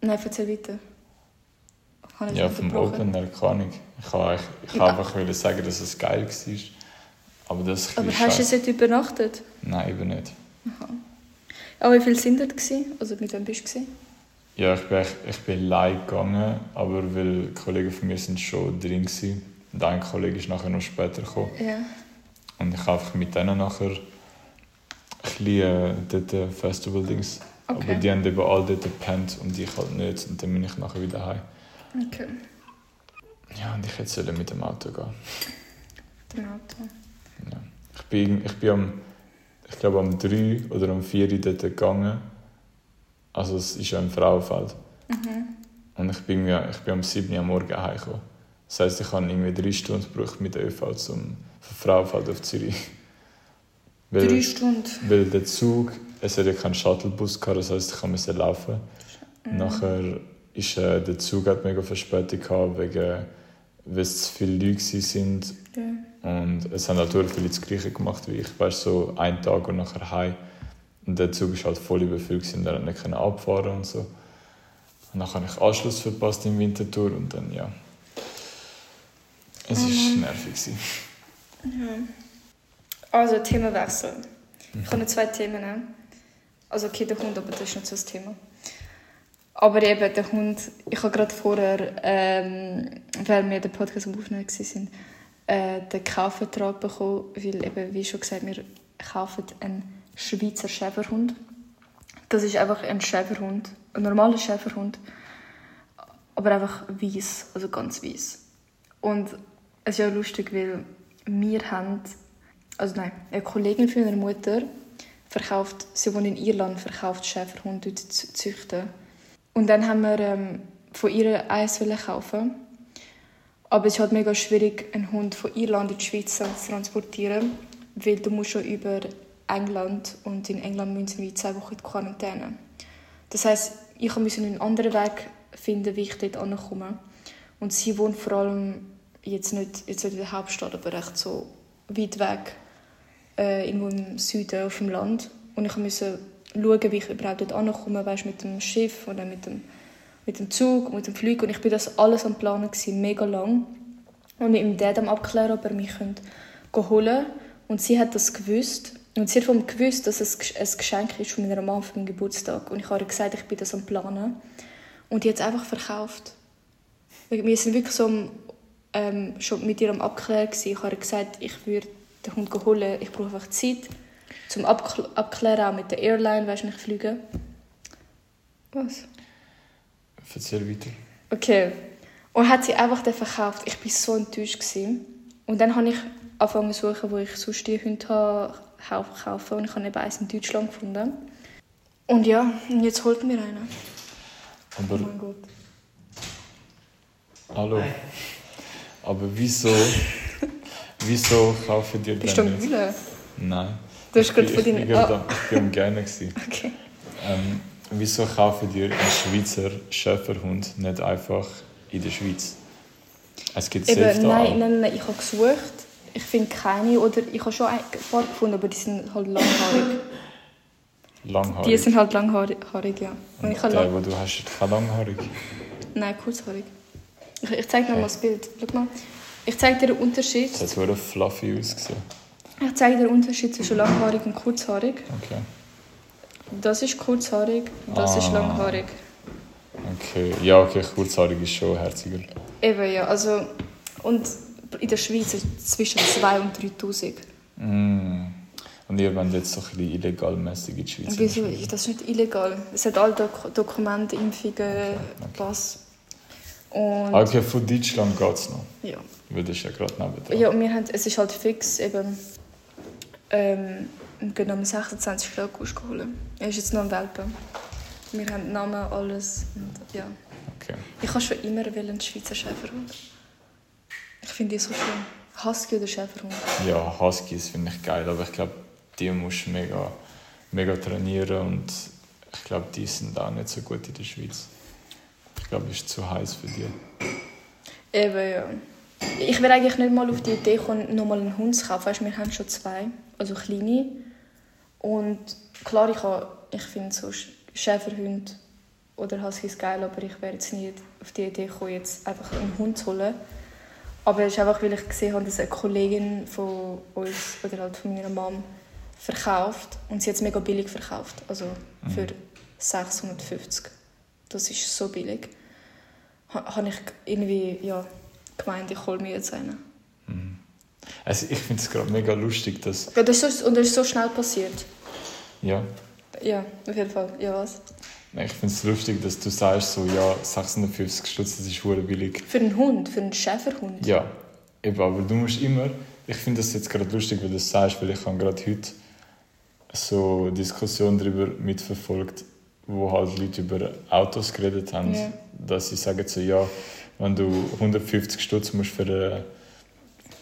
Nein, erzähl weiter. Ich Ja, vom Air keine Ahnung. Ich wollte ich Ja. wollte einfach wollen sagen, dass es geil war. Aber das Aber hast du jetzt nicht übernachtet? Nein, eben nicht. Aber wie viele sind dort? Gewesen? Also mit wem bist du? Gewesen? Ja, ich bin, ich bin allein gegangen, aber weil Kollegen von mir sind schon drin waren. Und ein Kollege ist nachher noch später gekommen. Ja. Und ich habe einfach mit denen nachher ein bisschen äh, dort Festival-Dings. Aber Okay. die haben eben alle dort gepennt und ich halt nicht. Und dann bin ich nachher wieder heim. Okay. Ja, und ich hätte mit dem Auto gehen. Mit dem Auto. Ja. Ich bin, ich bin am, ich glaube am 3 oder am 4 dort gegangen. Also es ist ja ein Frauenfeld. Und ich bin, ja, ich bin am 7 Uhr am Morgen heimgekommen. Das heisst, ich habe irgendwie drei Stunden gebraucht mit der ÖV zum Frauenfeld auf Zürich. Weil, Drei Stunden. weil der Zug, es hat ja keinen Shuttlebus gehabt, das heisst, ich musste laufen. Nachher ist äh, der Zug hat mega Verspätung gehabt, wegen, weil es zu viele Leute sind. Ja. Und es haben halt auch viele das Gleiche gemacht wie ich. Weißt so einen Tag und nachher heim. Und der Zug ist halt voll überfüllt der hat nicht abfahren und so. Und dann habe ich Anschluss verpasst im Wintertour und dann ja. Es ist nervig gewesen. Also, Themenwechsel. Ich habe noch zwei Themen. Also, okay, der Hund, aber das ist nicht so das Thema. Aber eben, der Hund, ich habe gerade vorher, ähm, weil wir den Podcast am Aufnehmen waren, äh, den Kaufvertrag bekommen, weil eben, wie schon gesagt, wir kaufen einen Schweizer Schäferhund. Das ist einfach ein Schäferhund, ein normaler Schäferhund, aber einfach weiß, also ganz weiß. Und es ist ja lustig, weil wir haben, also nein, eine Kollegin von meiner Mutter verkauft, sie wohnt in Irland, verkauft Schäferhunde zu züchten. Und dann haben wir ähm, von ihr eins kaufen. Aber es ist halt mega schwierig, einen Hund von Irland in die Schweiz zu transportieren, weil du musst schon über England und in England müssen wir zwei Wochen in Quarantäne. Das heißt, ich musste einen anderen Weg finden, wie ich dort ankomme. Und sie wohnt vor allem jetzt nicht, jetzt nicht in der Hauptstadt, aber recht so weit weg, äh, irgendwo im Süden auf dem Land. Und ich musste schauen, wie ich überhaupt dort ankomme, weißt, mit dem Schiff oder mit dem, mit dem Zug, mit dem Flug. Und ich bin das alles am Planen, gewesen, mega lang. Und mit meinem Dad am abklären, ob er mich könnte holen Und sie hat das gewusst. Und sie hat von gewusst, dass es ein Geschenk ist von meiner Mama für meinen Geburtstag. Und ich habe ihr gesagt, ich bin das am Planen. Und die hat es einfach verkauft. Wir sind wirklich so am, ähm, schon mit ihr am Abklären. Gewesen. Ich habe ihr gesagt, ich würde den Hund holen. Ich brauche einfach Zeit zum Abkl Abklären, auch mit der Airline, weißt du, wenn ich fliege. Was? Erzähl weiter. Okay. Und hat sie einfach den verkauft. Ich war so enttäuscht. Gewesen. Und dann habe ich angefangen zu suchen, wo ich sonst die Hunde habe kaufen und ich habe eben eins in Deutschland gefunden. Und ja, und jetzt holt mir einer. Oh Aber, mein Gott. hallo. Aber wieso, wieso kaufen dir Bist du denn am? Nein. Du hast Ich gerade von ich deinen... gerade Ah, am- Ich bin gerne. gewesen. okay. Ähm, wieso kaufen dir einen Schweizer Schäferhund nicht einfach in der Schweiz? Es gibt Eben, safe da nein, auch. nein, nein, ich habe gesucht. Ich finde keine. Oder ich habe schon ein paar gefunden, aber die sind halt langhaarig. Langhaarig. Die sind halt langhaarig, ja. Und Und ich der, lang... wo du hast, ist kein langhaarig. Nein, kurzhaarig. Ich, ich zeige dir mal das Bild. Schau mal. Ich zeige dir den Unterschied. Das hat so fluffy ausgesehen. Ich zeige dir den Unterschied zwischen langhaarig und kurzhaarig. Okay. Das ist kurzhaarig, das ist Ah. langhaarig. Okay. Ja, okay, kurzhaarig ist schon herziger. Eben, ja. Also, und in der Schweiz ist es zwischen 2 und 3000. Mm. Und ihr wollt jetzt so ein bisschen illegalmäßig in die Schweiz Wieso? Das ist nicht illegal. Es hat alle Dok Dokumente, Impfungen, Pass. Und Okay, von Deutschland geht es noch. ja. Das ist ja gerade nebenan. Ja, und wir haben, es ist halt fix eben ähm, gehen am 26. August holen. Er ist jetzt noch ein Welpe. Wir haben Namen, alles. Und, ja. Okay. Ich habe schon immer einen Schweizer Schäferhund. Ich finde die so schön. Husky oder Schäferhund? Ja, Huskies finde ich geil, aber ich glaube, die musst du mega, mega trainieren und ich glaube, die sind auch nicht so gut in der Schweiz. Ich glaube, es ist zu heiß für die. Eben, ja. Ich will eigentlich nicht mal auf die Idee kommen, nochmal einen Hund zu kaufen. Weißt, wir haben schon zwei, also kleine. Und klar, ich, habe- ich finde so Sch- Schäferhunde oder Huskies geil, aber ich wäre jetzt nicht auf die Idee gekommen, jetzt einfach einen Hund zu holen. Aber es ist einfach, weil ich gesehen habe, dass eine Kollegin von uns oder halt von meiner Mom verkauft und sie hat es mega billig verkauft, also für 650. Das ist so billig. Ha- Habe ich irgendwie ja, gemeint, ich hole mir jetzt einen. Also ich finde es gerade mega lustig, dass... Ja, das ist so, und das ist so schnell passiert. Ja, Ja, auf jeden Fall. Ja, was? Nein, ich finde es lustig, dass du sagst, so, ja, 650 Stutz, das ist hure billig. Für einen Hund, für einen Schäferhund. Ja, eben, aber du musst immer ich finde das jetzt gerade lustig, wie du das sagst, weil ich habe gerade heute so Diskussionen darüber mitverfolgt, wo halt Leute über Autos geredet haben, Ja. dass sie sagen so, ja, wenn du 150 Stutz musst für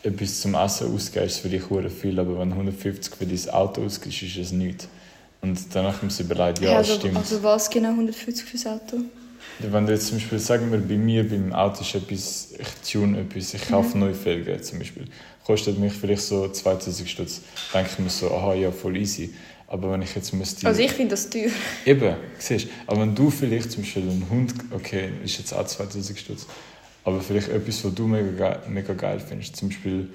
äh, etwas zum Essen ausgeben, ist es für dich viel, aber wenn du 150 für dein Auto ausgibst, ist es nichts. Und danach haben sie überlegt, ja, also, stimmt. also was genau 150 fürs Auto? Wenn du jetzt zum Beispiel, sagen wir, bei mir beim Auto ist etwas, ich tune etwas, ich kaufe neue Felgen zum Beispiel, kostet mich vielleicht so 2000 Stutz, denke ich mir so, aha, ja, voll easy. Aber wenn ich jetzt müsste... Also ich finde das teuer. Eben, siehst Aber wenn du vielleicht zum Beispiel einen Hund, okay, ist jetzt auch 2000 Stutz, aber vielleicht etwas, was du mega geil, mega geil findest, zum Beispiel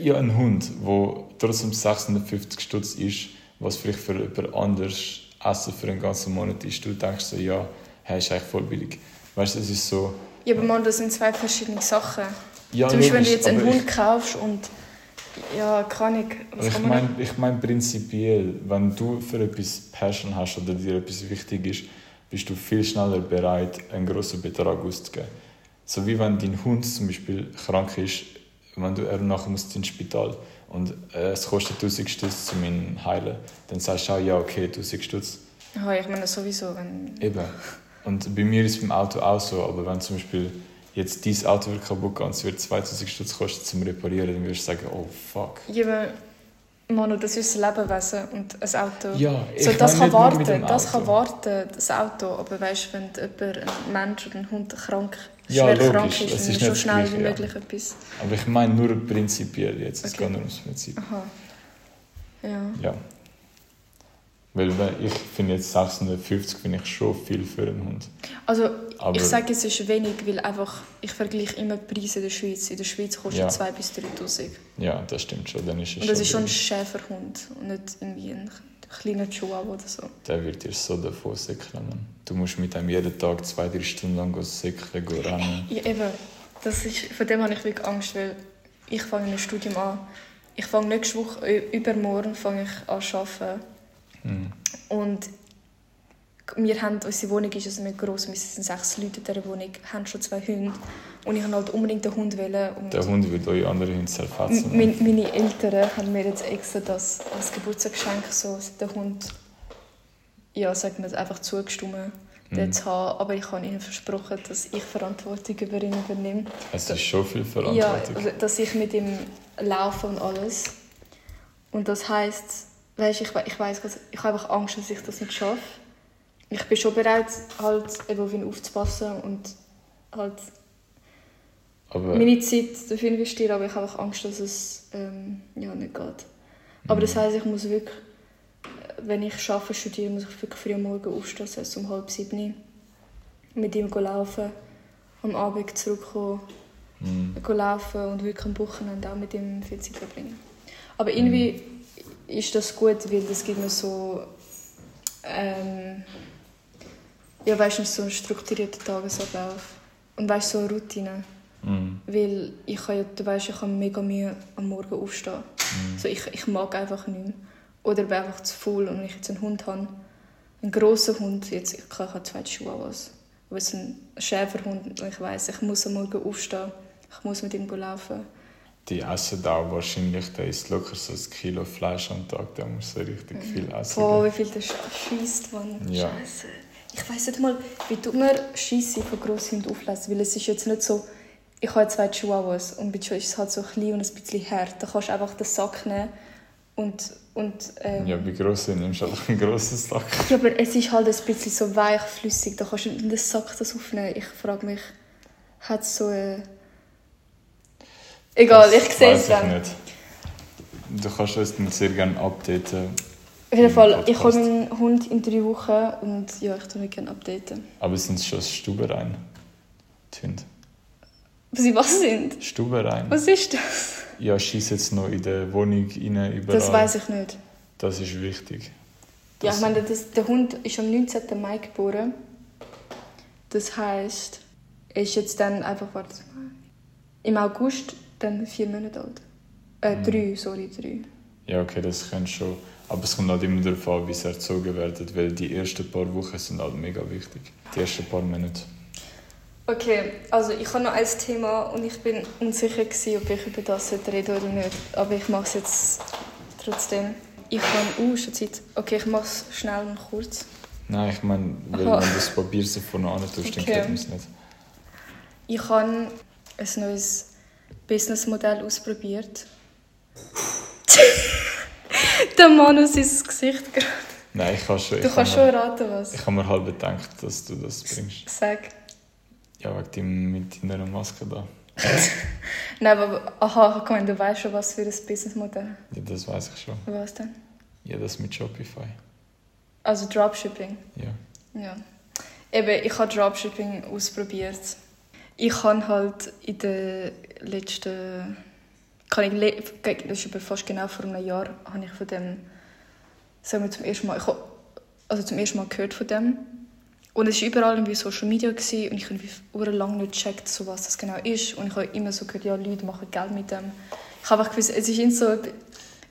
ja, ein Hund, der trotzdem 650 Stutz ist, was vielleicht für jemand anderes Essen für einen ganzen Monat ist, du denkst so, ja, hey, ist eigentlich voll billig. Weißt du, es ist so... Ja, aber Mann, das sind zwei verschiedene Sachen. Ja, Zum Beispiel, wenn du jetzt einen Hund kaufst und ja, kann ich, was ich meine ich mein prinzipiell, wenn du für etwas Passion hast oder dir etwas wichtig ist, bist du viel schneller bereit, einen grossen Betrag auszugeben. So wie wenn dein Hund zum Beispiel krank ist, wenn du er nachher muss ins Spital und äh, es kostet 1000 Stutz, um ihn zu heilen, dann sagst du auch, ja okay, 1000 Stutz. Ja, ich meine sowieso, wenn... Eben. Und bei mir ist es beim Auto auch so, aber wenn zum Beispiel jetzt dein Auto wird kaputt geht und es wird 2000 Stutz kosten zum Reparieren, dann würdest du sagen, oh fuck. Ja, aber Manu, das ist ein Lebewesen und ein Auto. Ja, ich so, das kann nicht nur mit warten, das Auto. kann warten, das Auto. Aber weißt du, wenn jemand, ein Mensch oder ein Hund krank, Ja, schwer logisch, krank ist, dann ist nicht schnell das wie Gleiche, ja. möglich etwas. Aber ich meine nur prinzipiell jetzt, es Okay. geht nur ums Prinzip. Aha. Ja. Ja. Weil ich finde jetzt 650 finde ich schon viel für einen Hund. Also, Aber- ich sage, es ist wenig, weil einfach, ich vergleiche immer die Preise in der Schweiz. In der Schweiz kostet Ja. 2 bis 3'000. Ja, das stimmt schon. Dann ist es Und das ist schon ein. Schäferhund und nicht irgendwie ein kleiner Chihuahua oder so. Der wird dir so davon säckeln. Du musst mit ihm jeden Tag zwei, drei Stunden lang säckeln, gehen rennen. Ja, eben. Das ist, von dem habe ich wirklich Angst, weil ich fange ein Studium an. Ich fange nächste Woche, ü- übermorgen fange ich an zu arbeiten. Mhm. Und wir haben, unsere Wohnung ist also nicht gross, wir sind sechs Leute in dieser Wohnung, haben schon zwei Hunde. Und ich wollte halt unbedingt einen Hund. Wollen. Der Hund wird euch andere Hunde zerfetzen. M- mein- meine Eltern haben mir jetzt extra das als Geburtstagsgeschenk so den Hund ja, sag mal, einfach zugestimmt, den Mhm. zu haben. Aber ich habe ihnen versprochen, dass ich Verantwortung über ihn übernehme. Es ist schon viel Ja, Verantwortung. also, dass ich mit ihm laufe und alles. Und das heisst, weißt, ich, ich weiß, ich habe einfach Angst, dass ich das nicht schaffe. Ich bin schon bereit, halt eben auf ihn aufzupassen und halt aber meine Zeit dafür investieren, aber ich habe auch Angst, dass es ähm, ja, nicht geht. Aber das heisst, ich muss wirklich, wenn ich arbeite, studiere, muss ich wirklich früh am Morgen aufstehen, das heisst um halb sieben, mit ihm laufen, am Abend zurückkommen, Mhm. laufen und wirklich am Wochenende auch mit ihm viel Zeit verbringen. Aber irgendwie ist das gut, weil das gibt mir so ähm, ja, weißt du, so einen strukturierten Tagesablauf und weißt so eine Routine. Mhm. Weil ich kann ja, du weißt, ich habe mega Mühe am Morgen aufstehen. Mhm. So, ich, ich mag einfach nicht mehr. Oder bin einfach zu faul und wenn ich jetzt einen Hund habe, einen grossen Hund, jetzt, ich kann ich habe zwei Chihuahuas, aber es ist ein Schäferhund und ich weiß, ich muss am Morgen aufstehen, ich muss mit ihm laufen. Die essen auch wahrscheinlich, der isst locker so ein Kilo Fleisch am Tag, der muss so richtig viel essen. Boah, wie viel der schießt, Mann. Ja. Scheiße. Ich weiß nicht mal, wie tut man Scheisse von Grosshunden auflesen, weil es ist jetzt nicht so, ich habe zwei Chihuahuas und bei Chihuahuas ist es halt so klein und ein bisschen hart. Da kannst du einfach den Sack nehmen und, und ähm, Ja, bei grossen nimmst du einfach einen grossen Sack. Ja, aber es ist halt ein bisschen so weich, flüssig. Da kannst du in den Sack das aufnehmen. Ich frage mich, hat es so eine... Egal, Das ich sehe es dann. nicht. Du kannst uns dann sehr gerne updaten. Auf jeden Fall, ich Podcast. meinen Hund in drei Wochen und ja, ich tue mich gerne updaten. Aber sind es schon Stuberein? Die Hunde. Was sie was sind? Stuberein? Was ist das? Ja, schieß jetzt noch in der Wohnung rein, überall. Das weiß ich nicht. Das ist wichtig. Ja, Das- ich meine, das, der Hund ist am 19. Mai geboren. Das heisst, er ist jetzt dann einfach, warte mal, im August dann vier Monate alt. Äh, Mhm. drei, sorry, drei. Ja, okay, das kann schon. Aber es kommt halt immer darauf an, wie sie erzogen werden, weil die ersten paar Wochen sind halt mega wichtig. Die ersten paar Monate. Okay, also ich habe noch ein Thema und ich bin unsicher gewesen, ob ich über das reden oder nicht. Aber ich mache es jetzt trotzdem. Ich habe... Uh, schon Zeit. Okay, ich mache es schnell und kurz. Nein, ich meine, wenn du das Papier so vorne an tust, dann Okay. geht es nicht. Ich habe ein neues Businessmodell ausprobiert. Der Mann aus sein Gesicht gerade. Nein, ich kann schon. Du kannst habe schon raten, was. Ich habe mir halb gedacht, dass du das bringst. Sag. Ja, wegen dem mit deiner Maske da. Nein, aber aha, meine, du weißt schon, was für ein Businessmodell. Ja, das weiß ich schon. Was denn? Ja, das mit Shopify. Also Dropshipping. Ja. Ja. Eben, ich habe Dropshipping ausprobiert. Ich habe halt in den letzten... Kann ich, le- das ist fast genau vor einem Jahr, habe ich von dem... Sagen wir zum ersten Mal... Ich habe, also zum ersten Mal gehört von dem. Und es war überall irgendwie Social Media gewesen, und ich habe lange nicht gecheckt, so was das genau ist. Und ich habe immer so gehört, ja, Leute machen Geld mit dem. Ich habe einfach gewusst, es ist irgendwie so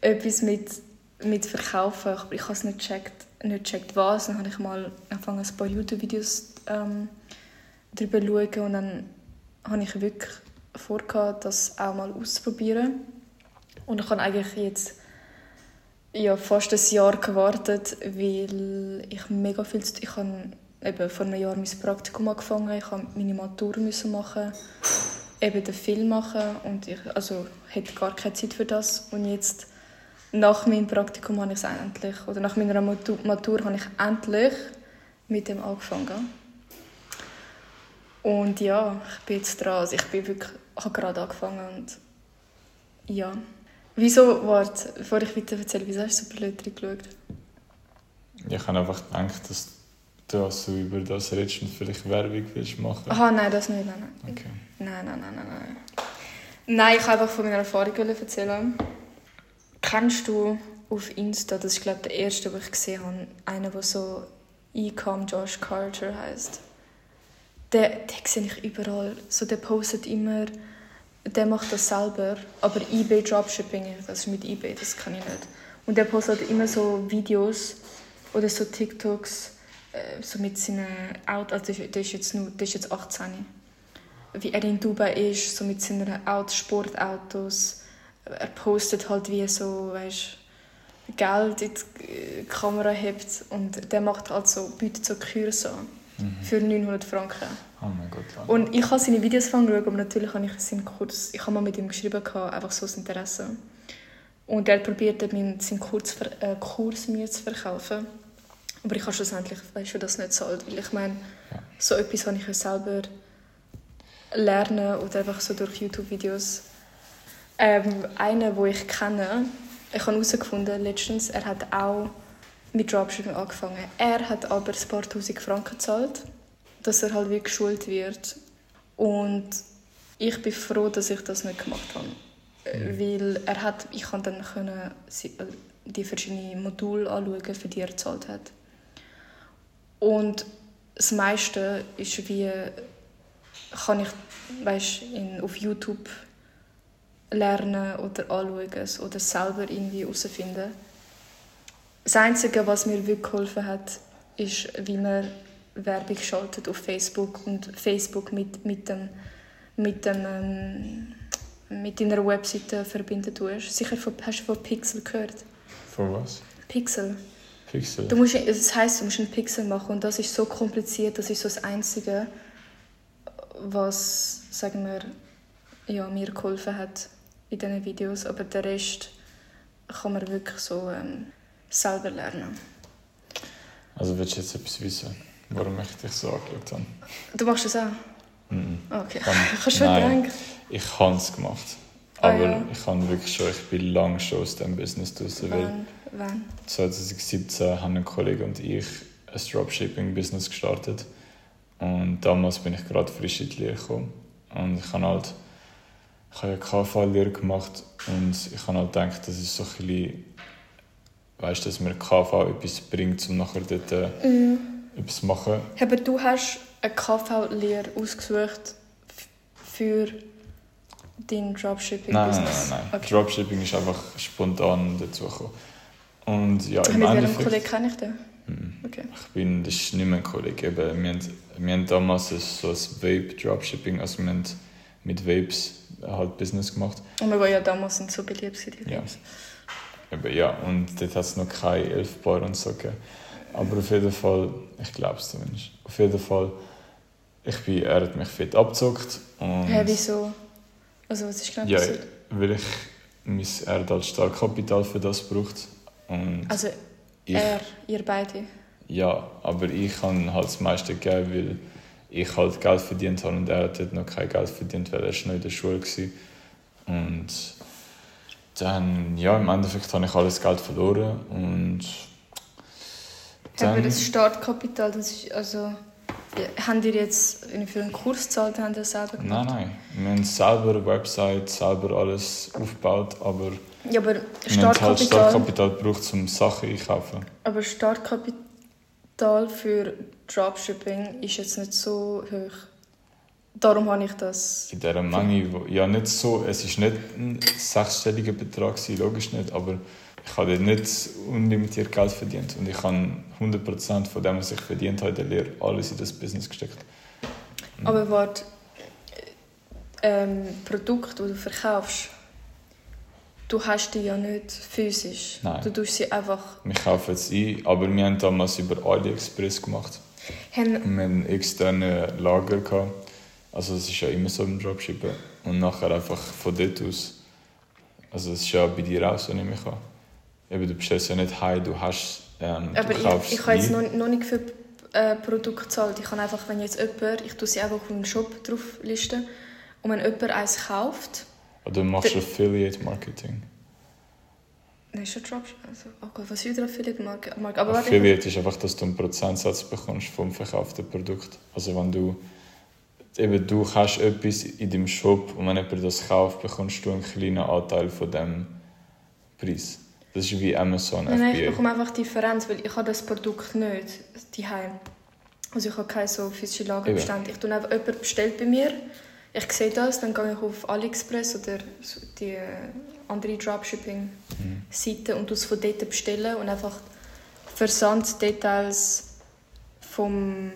etwas mit, mit Verkaufen, aber ich habe es nicht gecheckt, nicht gecheckt was. Dann habe ich mal angefangen, ein paar YouTube-Videos ähm, darüber zu schauen und dann habe ich wirklich vorgehabt, das auch mal auszuprobieren. Und ich habe eigentlich jetzt ja, fast ein Jahr gewartet, weil ich mega viel zu Ich habe eben vor einem Jahr mein Praktikum angefangen, ich habe meine Matur müssen machen, eben den Film machen und ich also, hatte gar keine Zeit für das. Und jetzt, nach meinem Praktikum, habe ich es endlich, oder nach meiner Matur, Matur habe ich endlich mit dem angefangen. Und ja, ich bin jetzt dran. Also ich bin wirklich, habe gerade angefangen und ja. Wieso, warte, bevor ich weiter erzähle, wieso hast du so blöd reingeschaut? Ich habe einfach gedacht, dass du also über das redest und vielleicht Werbung willst machen. Aha, nein, das nicht, nein, nein. Okay. Nein, nein, nein, nein, nein. Nein, ich wollte einfach von meiner Erfahrung erzählen. Kennst du auf Insta, das ist glaube ich der erste, den ich gesehen habe, einer, der so Ecom Josh Carter heißt. Der, den sehe ich überall. So, der postet immer, der macht das selber, aber eBay Dropshipping, das ist mit eBay, das kann ich nicht. Und der postet immer so Videos oder so TikToks, äh, so mit seinen Autos, also der ist- jetzt, nur, der ist jetzt 18 wie er in Dubai ist, so mit seinen Autos, Sportautos. Er postet halt wie so, weißt, Geld in die Kamera hebt und der macht halt so, bietet so Kurse an Mhm. für 900 Franken. Oh mein Gott. Lana. Und ich habe seine Videos angeschaut, aber natürlich habe ich seinen Kurs, ich habe mal mit ihm geschrieben, einfach so aus Interesse. Und er probierte meinen- seinen Kurs, äh, Kurs mir zu verkaufen. Aber ich habe schlussendlich, weißt du, das nicht zahlt, weil ich meine, Ja. so etwas habe ich ja selber lernen oder einfach so durch YouTube-Videos. Ähm, einen, wo ich kenne, ich habe herausgefunden letztens, er hat auch mit Dropshipping angefangen. Er hat aber ein paar tausend Franken gezahlt, dass er halt wie geschult wird. Und ich bin froh, dass ich das nicht gemacht habe. Äh, Weil er hat, ich konnte dann können äh, die verschiedenen Module anschauen, für die er gezahlt hat. Und das meiste ist wie, kann ich weißt, in, auf YouTube lernen oder anschauen oder selber irgendwie herausfinden. Das Einzige, was mir wirklich geholfen hat, ist, wie man Werbung schaltet auf Facebook und Facebook mit, mit, dem, mit, dem, ähm, mit deiner Webseite verbinden tust. Sicher von, hast du von Pixel gehört? Für was? Pixel. Pixel? Du musst, das heisst, du musst einen Pixel machen und das ist so kompliziert, das ist so das Einzige, was, sagen wir, ja, mir geholfen hat in diesen Videos. Aber der Rest kann man wirklich so ähm, selber lernen. Also willst du jetzt etwas wissen, warum ich dich so angeschaut habe? Du machst das auch? Mhm. Okay. Kann- Ich habe schon Nein. gedacht. Ich habe es gemacht. Ah, Aber ja. ich habe wirklich schon, ich bin lange schon aus diesem Business draußen, Wann? Wann? 2017 haben ein Kollege und ich ein Dropshipping-Business gestartet. Und damals bin ich gerade frisch in die Lehre gekommen. Und ich habe halt, ich habe ja KV-Lehre gemacht und ich habe halt gedacht, das ist so ein bisschen, weißt du, dass mir KV etwas bringt, um nachher dort äh, Mhm. Etwas machen. Aber du hast eine KV-Lehre ausgesucht für dein Nein, nein, Dropshipping-Business? nein, nein. Okay. Dropshipping ist einfach spontan dazugekommen. Und ja, im Mit welchem. Kollegen kenne ich den? Mhm. Okay. Ich bin, das ist nicht mehr ein Kollege. Eben, wir haben wir haben damals so ein Vape-Dropshipping, also wir haben mit Vapes halt Business gemacht. Und wir waren ja damals sind so beliebt, die ja. Eben, ja, und dort hat es noch keine 11 Bar und so gegeben. Aber auf jeden Fall, ich glaube es zumindest, auf jeden Fall, ich bin, er hat mich fit abgezockt. Hä, hey, wieso? Also was ist genau ja, passiert? weil ich mein, er hat halt Startkapital für das braucht. Und also ich, er, ihr beide? Ja, aber ich habe halt das meiste gegeben, weil ich halt Geld verdient habe und er hat noch kein Geld verdient, weil er noch in der Schule war. Und dann, ja, im Endeffekt habe ich alles Geld verloren und dann... Aber das Startkapital, das ist also... Haben ihr jetzt für einen Kurs gezahlt, haben ihr selber gemacht? Nein, nein. Wir haben selber eine Website, selber alles aufgebaut, aber... Ja, aber Startkapital... Halt Startkapital gebraucht, um Sachen einkaufen. Aber Startkapital für Dropshipping ist jetzt nicht so hoch. Darum habe ich das. In dieser Menge, ja nicht so, es ist nicht ein sechsstelliger Betrag, logisch nicht, aber ich habe nicht unlimitiert Geld verdient und ich habe 100% von dem, was ich verdient habe in der Lehre, alles in das Business gesteckt. Mhm. Aber warte, ähm, Produkte, die du verkaufst, du hast die ja nicht physisch. Nein. Du tust sie einfach... Wir kaufen es ein, aber wir haben damals über AliExpress gemacht. Haben... wir hatten externe Lager. Gehabt. Also es ist ja immer so im Dropshippen. Und nachher einfach von dort aus. Also es ist ja bei dir auch so, nehme ich an. Eben, du bestellst ja nicht heim, du hast. Ähm, Aber du ich, ich habe jetzt noch, noch nicht für äh, Produkte gezahlt. Ich kann einfach, wenn jetzt jemand, ich tue sie einfach auf den Shop drauf listen und wenn jemand eins kauft. Oder du machst Affiliate Marketing. Nein, schon Dropshipping. Also, oh Gott, was ist wieder Affiliate Marketing? Affiliate ist einfach, dass du einen Prozentsatz bekommst vom verkauften Produkt. Also wenn du eben du hast etwas in deinem Shop und wenn jemand das kauft, bekommst du einen kleinen Anteil von dem Preis. Das ist wie Amazon, nein, Nein, ich bekomme einfach die Differenz, weil ich habe das Produkt nicht daheim. Also ich habe keine so physische Lagerbestände. Ich tue einfach, jemand bestellt bei mir, ich sehe das, dann gehe ich auf AliExpress oder die äh, andere Dropshipping-Seite mhm. und es von dort bestellen und einfach Versanddetails vom,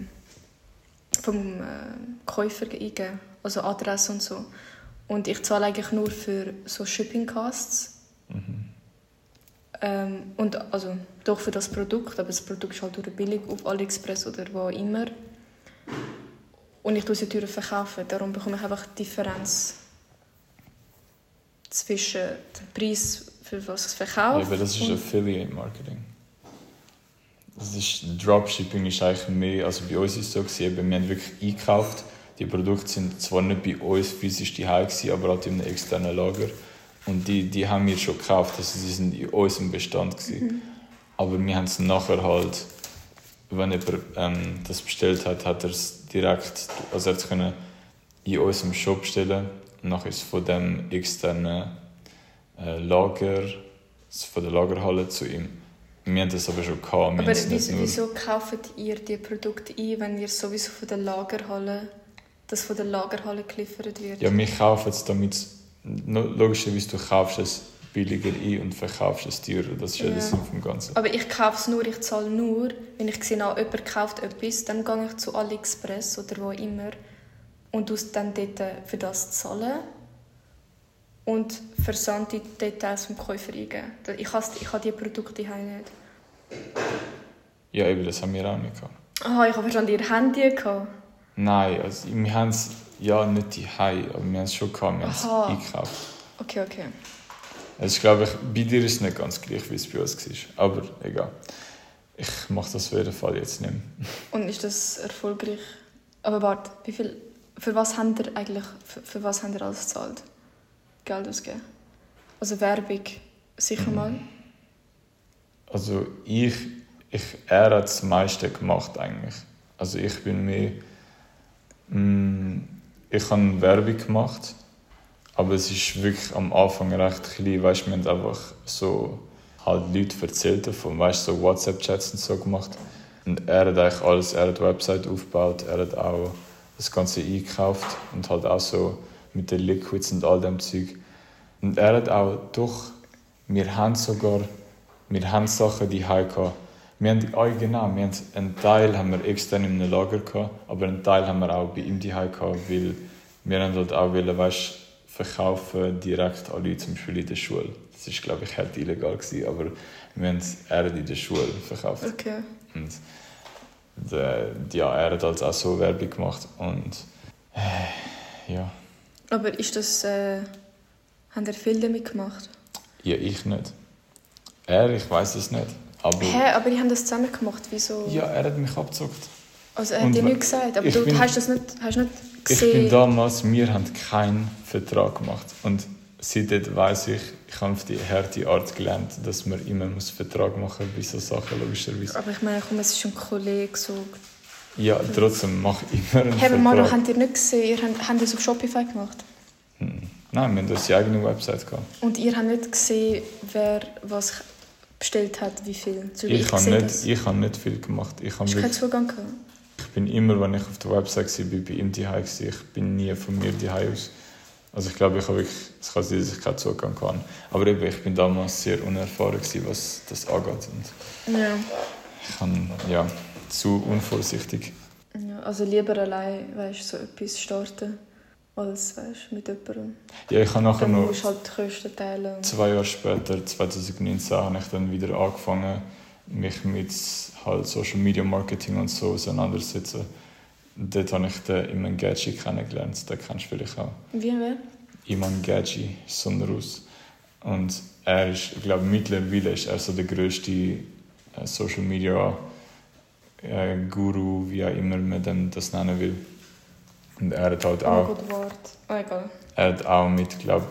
vom äh, Käufer eingeben, also Adresse und so. Und ich zahle eigentlich nur für so Shipping Costs. Mhm. Ähm, und also doch für das Produkt, aber das Produkt ist halt durch billig auf AliExpress oder wo immer. Und ich tue sie teurer verkaufen, darum bekomme ich einfach die Differenz zwischen dem Preis, für was es verkauft. Ja, aber das ist Affiliate Marketing. Das ist, Dropshipping ist eigentlich mehr, also bei uns ist es so gewesen, wir haben wirklich eingekauft. Die Produkte sind zwar nicht bei uns physisch die aber halt in einem externen Lager. Und die, die haben wir schon gekauft, also sie sind in unserem Bestand. Mhm. Aber wir haben es nachher halt, wenn jemand ähm, das bestellt hat, hat er es direkt, also er können in unserem Shop bestellen. Und nachher ist es von dem externen äh, Lager, von der Lagerhalle zu ihm. Wir haben das aber schon gehabt. Wir aber wieso, wieso kauft ihr die Produkte ein, wenn ihr sowieso von der Lagerhalle, das von der Lagerhalle geliefert wird? Ja, wir kaufen es damit logischerweise du kaufst es billiger ein und verkaufst es teurer. Das ist ja, ja der Sinn vom Ganzen. Aber ich kaufe es nur, ich zahle nur, wenn ich sehe, ah, jemand kauft etwas, dann gehe ich zu AliExpress oder wo immer und muss dann dort für das zahlen und versand die Details vom Käufer eingeben. Ich habe, ich habe diese Produkte hier nicht. Ja, eben, das haben wir auch nicht gehabt. Aha, ich habe verstanden, ihr Handy gehabt. Nein, also wir haben es ja nicht die Hai, aber wir haben es schon gehabt, wir haben es eingekauft. Okay, okay. Also ich glaube, bei dir ist es nicht ganz gleich, wie es bei uns war. Aber egal. Ich mache das auf jeden Fall jetzt nicht mehr. Und ist das erfolgreich? Aber warte, wie viel, für was habt ihr eigentlich, für, für was habt ihr alles gezahlt? Geld ausgeben? Also Werbung, sicher mhm. mal? Also ich, ich, er hat das meiste gemacht eigentlich. Also ich bin mehr... Mh, mm, ich habe Werbung gemacht, aber es ist wirklich am Anfang recht klein. Weißt, wir haben einfach so halt Leute erzählt davon, weißt, so WhatsApp-Chats und so gemacht. Und er hat eigentlich alles, er hat die Website aufgebaut, er hat auch das Ganze eingekauft und halt auch so mit den Liquids und all dem Zeug. Und er hat auch doch, wir haben sogar, wir haben Sachen die gehabt. Wir haben, oh, genau, wir haben einen Teil haben wir extern in einem Lager gehabt, aber einen Teil haben wir auch bei ihm daheim gehabt, weil wir haben dort auch wollen, weißt, verkaufen direkt an Leute, zum Beispiel in der Schule. Das ist, glaube ich, halt illegal gewesen, aber wir haben eher in der Schule verkauft. Okay. Und der, ja, er hat halt auch so Werbung gemacht und äh, ja. Aber ist das... Äh, haben ihr viel damit gemacht? Ja, ich nicht. Er, ich weiß es nicht. Aber Hä, aber die haben das zusammen gemacht, wieso? ja, er hat mich abgezockt. Also er hat Und dir nichts gesagt, aber du bin- hast das nicht, hast nicht Ich bin gesehen. damals, wir haben keinen Vertrag gemacht. Und seitdem weiss ich, ich habe auf die harte Art gelernt, dass man immer muss Vertrag machen muss bei so Sachen, logischerweise. Aber ich meine, komm, es ist ein Kollege so. Ja, trotzdem mache ich immer einen Hey, Vertrag. habt ihr nicht gesehen, ihr habt, habt das auf Shopify gemacht? Hm. Nein, wir haben unsere eigene Website gehabt. Und ihr habt nicht gesehen, wer was bestellt hat, wie viel? So wie Ich, habe nicht, das. ich habe nicht viel gemacht. Ich, habe keinen Zugang gehabt? ich bin immer, wenn ich auf der Website war, bei ihm gewesen. Ich bin nie von mir daheim aus. Also ich glaube, ich habe wirklich, es kann sein, dass ich keinen Zugang kann. Aber eben, ich bin damals sehr unerfahren gewesen, was das angeht. Und Ja. ich kann, ja, zu unvorsichtig. ja. Also lieber allein, weißt du, so etwas starten, als weißt, mit jemandem. Ja, ich habe nachher noch halt die Kosten teilen. zwei Jahre später, 2019, habe ich dann wieder angefangen, mich mit halt Social Media Marketing und so auseinandersetzen. Dort habe ich den Iman Gadji kennengelernt, den kennst du vielleicht auch. Wie wer? Iman Gadji ist so ein Russ. Und er ist, ich glaube, mittlerweile ist er so der grösste äh, Social Media äh, Guru, wie auch immer man dem das nennen will. Und er hat halt Oh auch, Gott, Wort. Oh, egal. er hat auch mit, glaube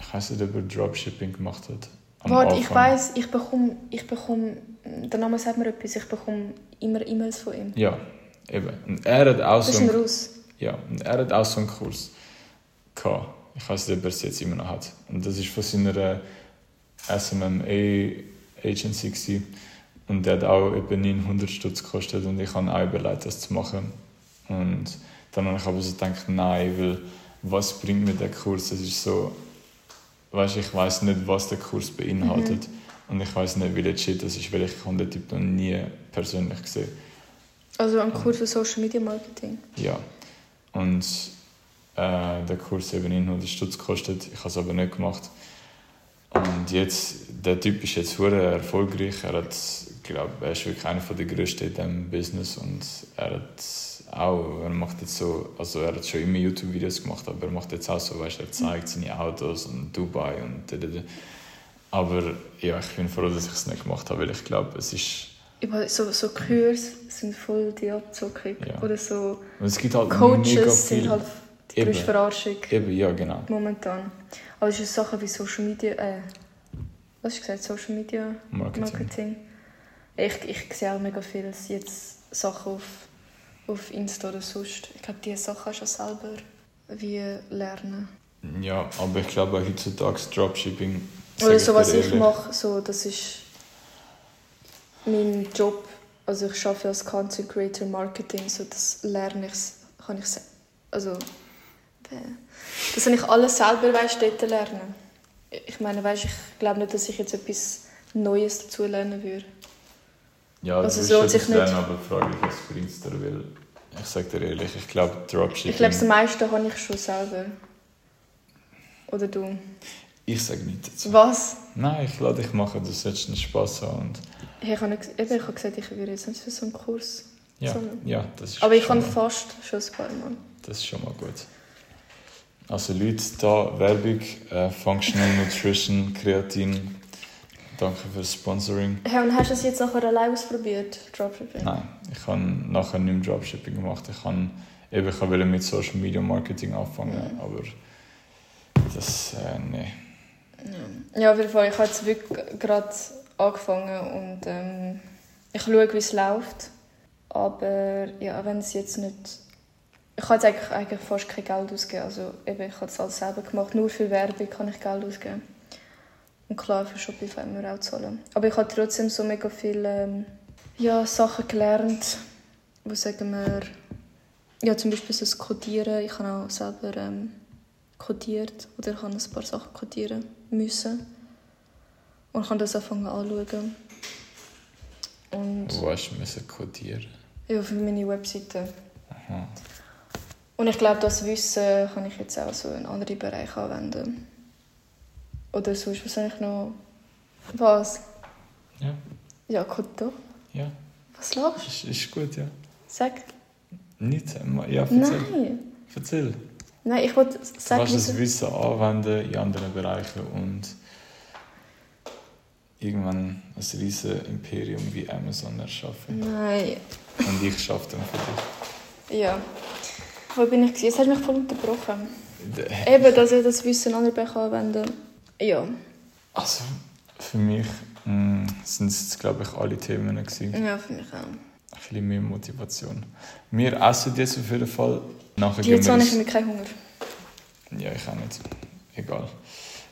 ich weiß nicht, ob er Dropshipping gemacht hat. Warte, ich weiss, ich bekomme, ich bekomme, der Name sagt mir etwas, ich bekomme immer E-Mails von ihm. Ja, eben. Und er hat auch Das ist so ein einen, Russ. ja, und er hat auch so einen Kurs gehabt. Ich weiß nicht, ob er es jetzt immer noch hat. Und das war von seiner SMMA-Agency. gewesen. Und der hat auch etwa 900 Stutz gekostet und ich habe auch überlegt, das zu machen. Und dann habe ich aber so gedacht, nein, weil was bringt mir der Kurs? Das ist so, weißt, ich weiß nicht, was der Kurs beinhaltet. Und ich weiß nicht, wie legit das ist, weil ich habe den Typ noch nie persönlich gesehen. Also ein Kurs für Social Media Marketing. Ja. Und äh, der Kurs eben 900 Stutz gekostet. Ich habe es aber nicht gemacht. Und jetzt, der Typ ist jetzt hure erfolgreich. Er hat, glaub, er ist wirklich einer von der größten in diesem Business und er hat auch, er macht jetzt so, also er hat schon immer YouTube-Videos gemacht, aber er macht jetzt auch so, weißt, er zeigt seine Autos und Dubai und da, da, da. Aber ja, ich bin froh, dass ich es nicht gemacht habe, weil ich glaube, es ist, Über so, so Kurs sind voll die Abzockung. Ja. Oder so und es gibt halt Coaches sind halt die Eben. größte Verarschung Eben, ja, genau. momentan. Aber es ist Sachen wie Social Media, äh, was hast du gesagt, Social Media Marketing. Marketing. Ich, ich sehe auch mega viel jetzt Sachen auf, auf Insta oder sonst. Ich glaube, diese Sachen kannst du selber wie lernen. Ja, aber ich glaube auch heutzutage Dropshipping. Oder so, was ich mache, so, das ist mein Job. Also ich arbeite als Content Creator Marketing, so das lerne ich, kann ich also das kann ich alles selber weißt, dort lernen. Ich meine, weißt, ich glaube nicht, dass ich jetzt etwas Neues dazu lernen würde. Ja, also so wirst hat sich nicht- lernen, aber Frage ist, was bringt es dir? Weil ich sage dir ehrlich, ich glaube Dropshipping... Ich glaube, das meiste habe ich schon selber. Oder du? ich sage nicht dazu. Was? Nein, ich lade dich machen, du solltest einen Spass haben. Und ich habe nicht, eben, ich habe gesagt, ich würde jetzt für so einen Kurs. ja, zahlen. ja, das ist Aber ich kann mal, fast schon ein paar Mal. Das ist schon mal gut. Also Leute, da Werbung, äh, Functional Nutrition, Kreatin. Danke fürs Sponsoring. Hey, und hast du es jetzt nachher allein ausprobiert, Dropshipping? Nein, ich habe nachher nicht mehr Dropshipping gemacht. Ich habe eben ich wollte mit Social Media Marketing anfangen, aber das, äh, nee. Ja, auf jeden Fall. Ich habe jetzt wirklich gerade angefangen und ähm, ich schaue, wie es läuft. Aber ja, wenn es jetzt nicht... Ich habe jetzt eigentlich, eigentlich fast kein Geld ausgegeben. Also eben, ich habe es alles selber gemacht. Nur für Werbung kann ich Geld ausgeben. Und klar, für Shopify müssen wir auch zahlen. Aber ich habe trotzdem so mega viele ähm, ja, Sachen gelernt, wo sagen wir... Ja, zum Beispiel so das Codieren. Ich habe auch selber ähm, codiert. Oder ich habe ein paar Sachen codieren müssen. Und ich kann das anfangen anzuschauen. Und Wo hast du müssen codieren? ja, für meine Webseite. Aha. Und ich glaube, das Wissen kann ich jetzt auch so in andere Bereiche anwenden. Oder sonst, was habe ich noch... Was? Ja, Ja, gut doch. ja. Was lachst Ist, ist gut, ja. du? Sag. Nicht, äh, ja, erzähl. Nein. Erzähl. Nein, ich wollte Du sagen, kannst das Wissen anwenden in anderen Bereichen und irgendwann ein riesen Imperium wie Amazon erschaffen. Nein. Und ich schaffe dann für Ja. Wo bin ich? Jetzt hast du mich voll unterbrochen. dich. Eben, dass ich das Wissen in andere Bereiche anwenden Ja. Also, für mich mh, sind es, glaube ich, alle Themen gewesen. Ja, für mich auch. Ein bisschen mehr Motivation. Wir essen jetzt auf jeden Fall. Nachher Jetzt gehen habe wir ich keinen Hunger. Ja, ich auch nicht. Egal.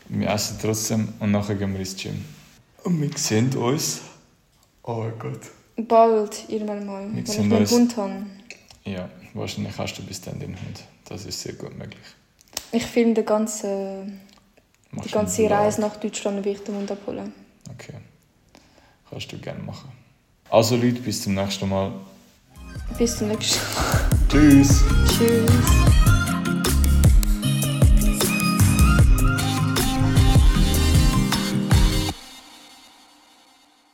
Wir essen trotzdem und nachher gehen wir ins Gym. Und wir sehen uns. Oh Gott. Bald, irgendwann mal. Wenn ich sehen einen uns. Hund habe. Ja, wahrscheinlich hast du bis dann den Hund. Das ist sehr gut möglich. Ich filme die ganze, die ganze. Reise nach Deutschland will ich den Hund abholen. Okay. Kannst du gerne machen. Also Leute, bis zum nächsten Mal. Bis zum nächsten Mal. Tschüss. Tschüss.